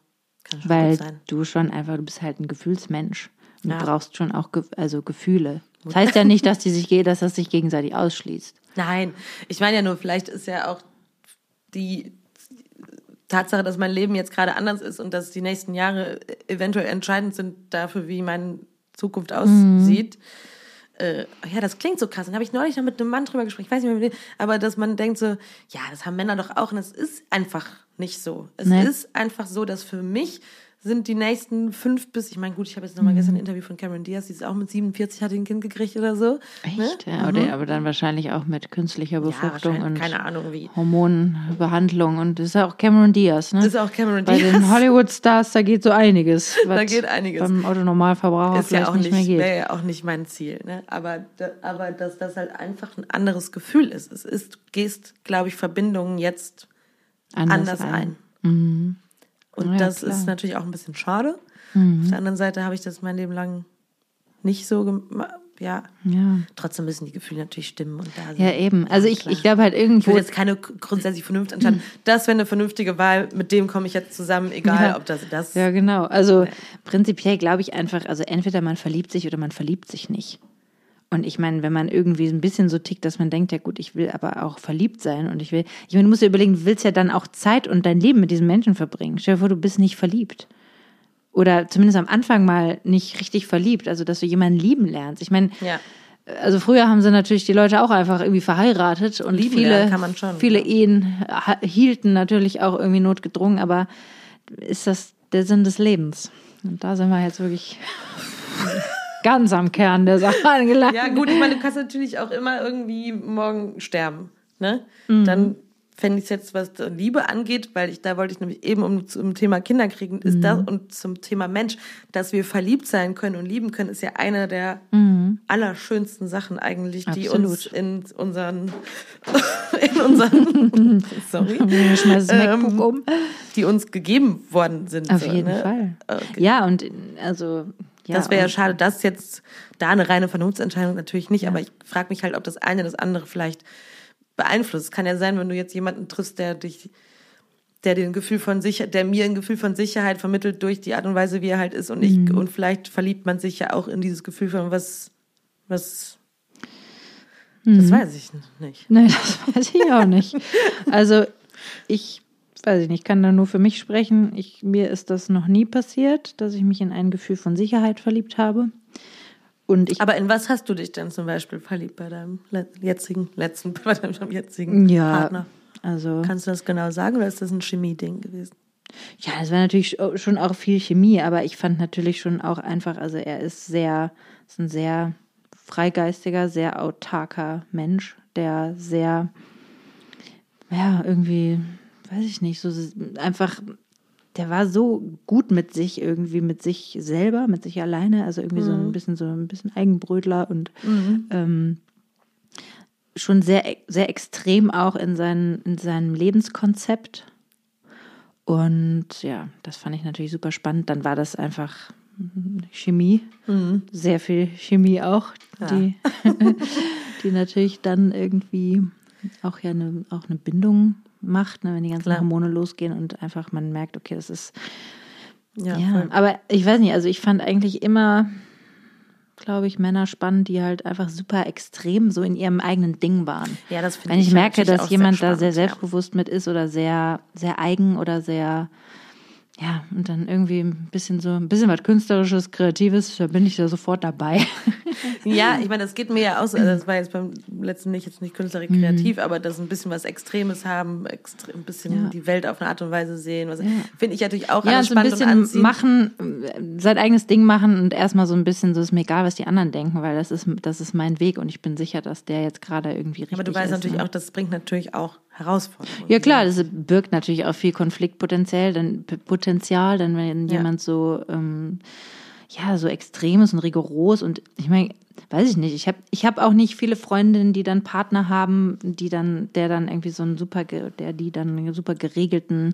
kann schon weil gut sein. du schon einfach du bist halt ein Gefühlsmensch. Du Ja. brauchst schon auch also Gefühle. Das heißt ja nicht, dass *laughs* die sich dass das sich gegenseitig ausschließt. Nein, ich meine ja nur, vielleicht ist ja auch die Tatsache, dass mein Leben jetzt gerade anders ist und dass die nächsten Jahre eventuell entscheidend sind dafür, wie mein Zukunft aussieht. Äh, ja, das klingt so krass. Dann habe ich neulich noch mit einem Mann drüber gesprochen, ich weiß nicht mehr, aber dass man denkt so, ja, das haben Männer doch auch und es ist einfach nicht so. Es Nee. ist einfach so, dass für mich sind die nächsten fünf bis, ich meine, gut, ich habe jetzt nochmal gestern ein Interview von Cameron Diaz, die ist auch mit 47, hat ein Kind gekriegt oder so. Echt? Ne? Ja, oder, aber dann wahrscheinlich auch mit künstlicher Befruchtung wahrscheinlich, und keine Ahnung wie. Hormonbehandlung. Und das ist ja auch Cameron Diaz, ne? Ist auch Cameron Bei Diaz. den Hollywood-Stars, da geht so einiges. *laughs* Da geht einiges. Beim Autonormalverbraucher ist ja vielleicht auch nicht, nicht, mehr geht. wäre ja auch nicht mein Ziel, ne? Aber, aber dass das halt einfach ein anderes Gefühl ist. Es ist, gehst, glaube ich, Verbindungen jetzt anders, ein. Und Ja, das klar. Mhm. ist natürlich auch ein bisschen schade. Auf der anderen Seite habe ich das mein Leben lang nicht so gemacht. Ja. Ja. Trotzdem müssen die Gefühle natürlich stimmen und da sein. ja, eben. Also ich, klar. ich glaube halt Ich irgendwo. will jetzt keine grundsätzlich Vernunft entscheiden. Das wäre eine vernünftige Wahl, mit dem komme ich jetzt zusammen, egal Ja. ob das das. Ja, genau. Also prinzipiell glaube ich einfach, also entweder man verliebt sich oder man verliebt sich nicht. Und ich meine, wenn man irgendwie ein bisschen so tickt, dass man denkt, ja gut, ich will aber auch verliebt sein und ich will, ich meine, du musst dir überlegen, du willst ja dann auch Zeit und dein Leben mit diesem Menschen verbringen. Stell dir vor, du bist nicht verliebt. Oder zumindest am Anfang mal nicht richtig verliebt, also dass du jemanden lieben lernst. Ich meine, Ja. also früher haben sie natürlich die Leute auch einfach irgendwie verheiratet und Lieben viele, schon, viele ja. Ehen hielten natürlich auch irgendwie notgedrungen, aber ist das der Sinn des Lebens? Und da sind wir jetzt wirklich *laughs* ganz am Kern der Sache angelangt. Ja, gut, ich meine, du kannst natürlich auch immer irgendwie morgen sterben. Ne? Mhm. Dann fände ich es jetzt, was Liebe angeht, weil ich da wollte ich nämlich eben um zum Thema Kinder kriegen, ist Mhm. das und zum Thema Mensch, dass wir verliebt sein können und lieben können, ist ja eine der allerschönsten Sachen eigentlich, die Mhm. Absolut. uns in unseren *laughs* in unseren *laughs* sorry, Ähm, um. die uns gegeben worden sind. Auf so, jeden ne? Fall. Okay. Ja, und also ja, das wäre ja schade, dass jetzt da eine reine Vernunftsentscheidung natürlich nicht, aber ich frage mich halt, ob das eine das andere vielleicht beeinflusst. Es kann ja sein, wenn du jetzt jemanden triffst, der dich, der dir ein Gefühl von Sicherheit, der mir ein Gefühl von Sicherheit vermittelt durch die Art und Weise, wie er halt ist und ich, Mhm. und vielleicht verliebt man sich ja auch in dieses Gefühl von was, was, Mhm. das weiß ich nicht. *laughs* Nee, das weiß ich auch nicht. Also ich weiß ich nicht, kann da nur für mich sprechen. Ich, mir ist das noch nie passiert, dass ich mich in ein Gefühl von Sicherheit verliebt habe. Und ich Aber in was hast du dich denn zum Beispiel verliebt bei deinem jetzigen, letzten, *laughs* bei deinem jetzigen ja, Partner? also Kannst du das genau sagen oder ist das ein Chemie-Ding gewesen? ja, es war natürlich schon auch viel Chemie, aber ich fand natürlich schon auch einfach, also er ist sehr, ist ein sehr freigeistiger, sehr autarker Mensch, der sehr, ja, irgendwie, weiß ich nicht, so einfach, der war so gut mit sich, irgendwie mit sich selber, mit sich alleine, also irgendwie so ein bisschen so ein bisschen Eigenbrötler und ähm, schon sehr, sehr extrem auch in, seinen, in seinem Lebenskonzept. Und ja, das fand ich natürlich super spannend. Dann war das einfach Chemie, sehr viel Chemie auch, die, *laughs* die natürlich dann irgendwie auch ja eine, auch eine Bindung macht, ne, wenn die ganzen. Hormone losgehen und einfach man merkt, okay, das ist Ja, ja, aber ich weiß nicht, also ich fand eigentlich immer, glaube ich, Männer spannend, die halt einfach super extrem so in ihrem eigenen Ding waren. Ja, das finde Wenn ich ich merke, dass jemand da sehr spannend, ja. selbstbewusst mit ist oder sehr, sehr eigen oder sehr, ja, und dann irgendwie ein bisschen so, ein bisschen was Künstlerisches, Kreatives, da bin ich da sofort dabei. *laughs* Ja, ich meine, das geht mir ja aus. Also das war jetzt beim letzten nicht jetzt nicht künstlerisch Mhm. kreativ, aber das ein bisschen was Extremes haben, extre ein bisschen Ja. die Welt auf eine Art und Weise sehen. Was finde ich natürlich auch Ja, alles so ein und bisschen machen, sein eigenes Ding machen und erstmal so ein bisschen, so ist mir egal, was die anderen denken, weil das ist, das ist mein Weg und ich bin sicher, dass der jetzt gerade irgendwie richtig aber du weißt ist. natürlich ne? auch, das bringt natürlich auch Herausforderungen. Ja klar, das birgt natürlich auch viel Konfliktpotenzial, denn Potenzial, denn wenn Ja. jemand so ähm, ja so extrem ist und rigoros und ich meine, weiß ich nicht, ich habe ich habe auch nicht viele Freundinnen, die dann Partner haben, die dann der dann irgendwie so einen super der die dann einen super geregelten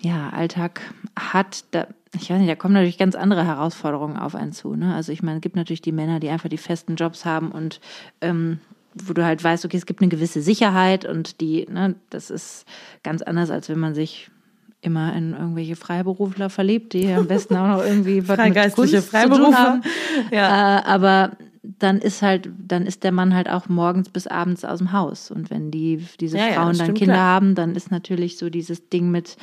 ja, Alltag hat, da, ich weiß nicht, da kommen natürlich ganz andere Herausforderungen auf einen zu. Ne? Also ich meine, es gibt natürlich die Männer, die einfach die festen Jobs haben und ähm, wo du halt weißt, okay, es gibt eine gewisse Sicherheit und die, ne, das ist ganz anders, als wenn man sich immer in irgendwelche Freiberufler verliebt, die am besten auch noch irgendwie *laughs* was mit Freigeistliche Kunst zu tun haben. Ja. Äh, aber dann ist halt, dann ist der Mann halt auch morgens bis abends aus dem Haus. Und wenn die, diese Ja, ja, Frauen das dann Kinder klar. haben, dann ist natürlich so dieses Ding mit,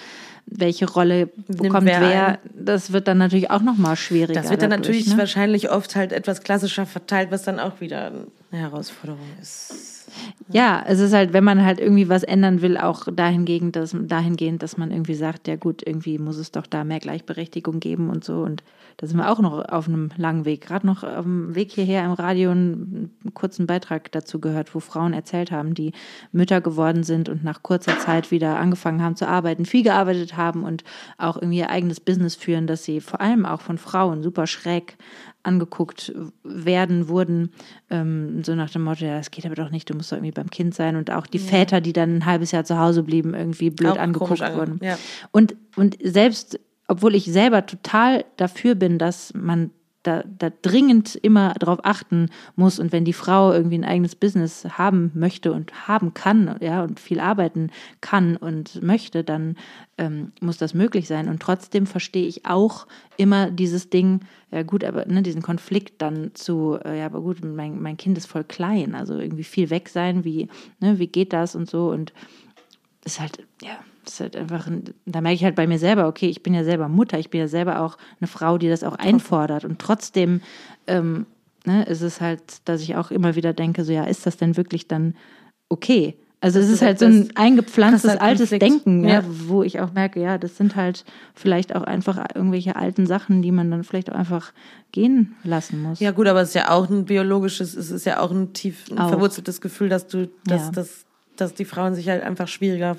welche Rolle bekommt wer wer, das wird dann natürlich auch nochmal schwieriger. Das wird dann dadurch, natürlich ne? wahrscheinlich oft halt etwas klassischer verteilt, was dann auch wieder eine Herausforderung ist. Ja, es ist halt, wenn man halt irgendwie was ändern will, auch dahingehend, dass, dahingehend, dass man irgendwie sagt, ja gut, irgendwie muss es doch da mehr Gleichberechtigung geben und so. Und da sind wir auch noch auf einem langen Weg. Gerade noch auf dem Weg hierher im Radio einen, einen kurzen Beitrag dazu gehört, wo Frauen erzählt haben, die Mütter geworden sind und nach kurzer Zeit wieder angefangen haben zu arbeiten, viel gearbeitet haben und auch irgendwie ihr eigenes Business führen, dass sie vor allem auch von Frauen super schräg angeguckt werden, wurden, ähm, so nach dem Motto, ja, das geht aber doch nicht, du musst doch irgendwie beim Kind sein. Und auch die Väter, die dann ein halbes Jahr zu Hause blieben, irgendwie blöd Auch angeguckt wurden. ja. Und, und selbst, obwohl ich selber total dafür bin, dass man da, da dringend immer darauf achten muss. Und wenn die Frau irgendwie ein eigenes Business haben möchte und haben kann, ja, und viel arbeiten kann und möchte, dann ähm, muss das möglich sein. Und trotzdem verstehe ich auch immer dieses Ding, ja gut, aber ne, diesen Konflikt dann zu, äh, ja, aber gut, mein, mein Kind ist voll klein, also irgendwie viel weg sein, wie, ne, wie geht das und so? Und ist halt, ja, ist halt einfach, ein, da merke ich halt bei mir selber, okay, ich bin ja selber Mutter, ich bin ja selber auch eine Frau, die das auch einfordert und trotzdem ähm, ne, ist es halt, dass ich auch immer wieder denke, so ja, ist das denn wirklich dann okay? Also es Das ist ist halt so ein eingepflanztes altes. Denken, ja. Ja. wo ich auch merke, ja, das sind halt vielleicht auch einfach irgendwelche alten Sachen, die man dann vielleicht auch einfach gehen lassen muss. Ja gut, aber es ist ja auch ein biologisches, es ist ja auch ein tief Auch. verwurzeltes Gefühl, dass du, dass, Ja. dass, dass die Frauen sich halt einfach schwieriger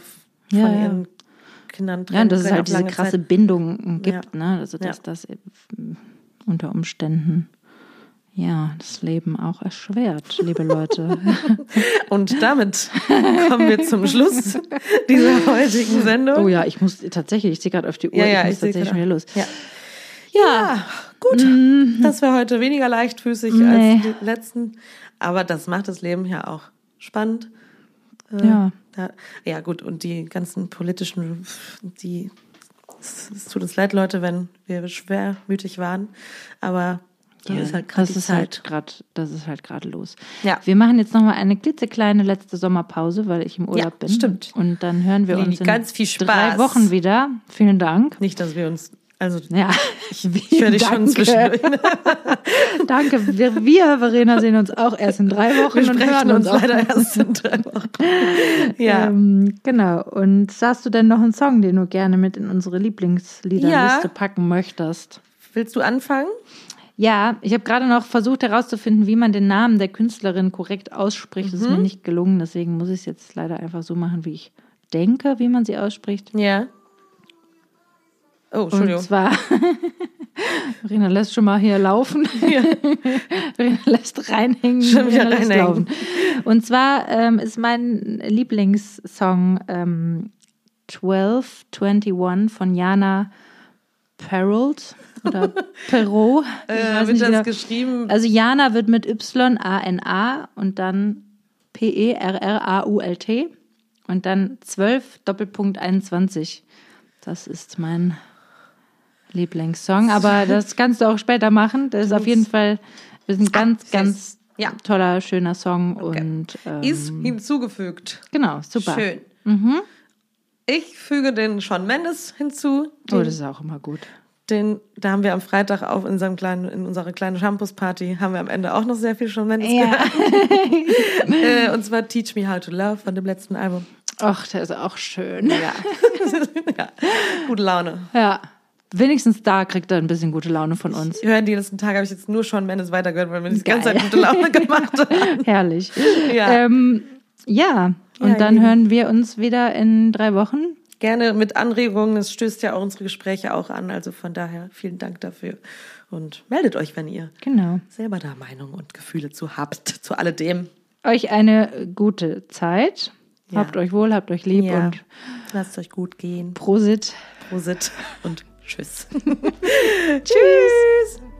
von Ja, ja. ihren Kindern trennen Ja, und dass es halt diese krasse Zeit. Bindung gibt, ne? Also dass das unter Umständen ja das Leben auch erschwert, liebe Leute. *laughs* Und damit kommen wir zum Schluss dieser heutigen Sendung. oh ja, ich muss tatsächlich, ich sehe gerade auf die Uhr, Ja, ja, ich muss ich tatsächlich schon wieder los. Ja. Ja, gut. Das war heute weniger leichtfüßig Nee. als die letzten. Aber das macht das Leben ja auch spannend. Äh, Ja. Da, ja, gut. Und die ganzen politischen, die, es, es tut uns leid, Leute, wenn wir schwermütig waren. Aber so ist halt das ist halt gerade, das ist halt gerade los. Ja. Wir machen jetzt noch mal eine klitzekleine letzte Sommerpause, weil ich im Urlaub Ja, bin. stimmt. Und dann hören wir Lili, uns in ganz viel drei Spaß. Wochen wieder. Vielen Dank. Nicht, dass wir uns, also Ja, ich höre dich schon zwischendurch. *laughs* Danke. Wir, wir, Verena, sehen uns auch erst in drei Wochen Wir und hören uns uns auch. leider erst in drei Wochen. *laughs* Ja. Ähm, genau. Und hast du denn noch einen Song, den du gerne mit in unsere Lieblingsliederliste Ja. packen möchtest? Willst du anfangen? Ja, ich habe gerade noch versucht herauszufinden, wie man den Namen der Künstlerin korrekt ausspricht. Das ist mir Mhm. nicht gelungen, deswegen muss ich es jetzt leider einfach so machen, wie ich denke, wie man sie ausspricht. Ja. Oh, Entschuldigung. Und zwar, *laughs* Verena lässt schon mal hier laufen. *laughs* Verena *laughs* lässt reinhängen. Schon wieder lässt reinhängen. laufen. Und zwar ähm, ist mein Lieblingssong ähm, 1221 von Jana Perold oder Perrault. Ich Äh, weiß wird nicht das geschrieben? Also Jana wird mit Y-A-N-A und dann E P-E-R-R-A-U-L-T und dann 12 Doppelpunkt 21. Das ist mein Lieblingssong, aber das kannst du auch später machen. Das ist auf jeden Fall ein ganz, ganz Ja. toller, schöner Song und ähm, Ist hinzugefügt. genau, super. Schön. Mhm. Ich füge den Sean Mendes hinzu. Oh, Den, das ist auch immer gut. den, da haben wir am Freitag auf in, unserem kleinen, in unserer kleinen Shampoos-Party haben wir am Ende auch noch sehr viel Sean Mendes Ja. gehört. *laughs* äh, und zwar Teach Me How to Love von dem letzten Album. Ach, der ist auch schön. Ja. *laughs* ja. Gute Laune. Ja. Wenigstens da kriegt er ein bisschen gute Laune von uns. Ich höre die letzten Tage habe ich jetzt nur Sean Mendes weitergehört, weil mir das die ganze. Zeit gute Laune *laughs* gemacht hat. Herrlich. Ja. Ähm, ja, und Ja, dann Lieben. hören wir uns wieder in drei Wochen. Gerne mit Anregungen. Es stößt ja auch unsere Gespräche auch an. Also von daher vielen Dank dafür. Und meldet euch, wenn ihr Genau. selber da Meinung und Gefühle zu habt, zu alledem. Euch eine gute Zeit. Ja. Habt euch wohl, habt euch lieb Ja. und Lasst euch gut gehen. Prosit. Prosit und *laughs* Tschüss. Tschüss.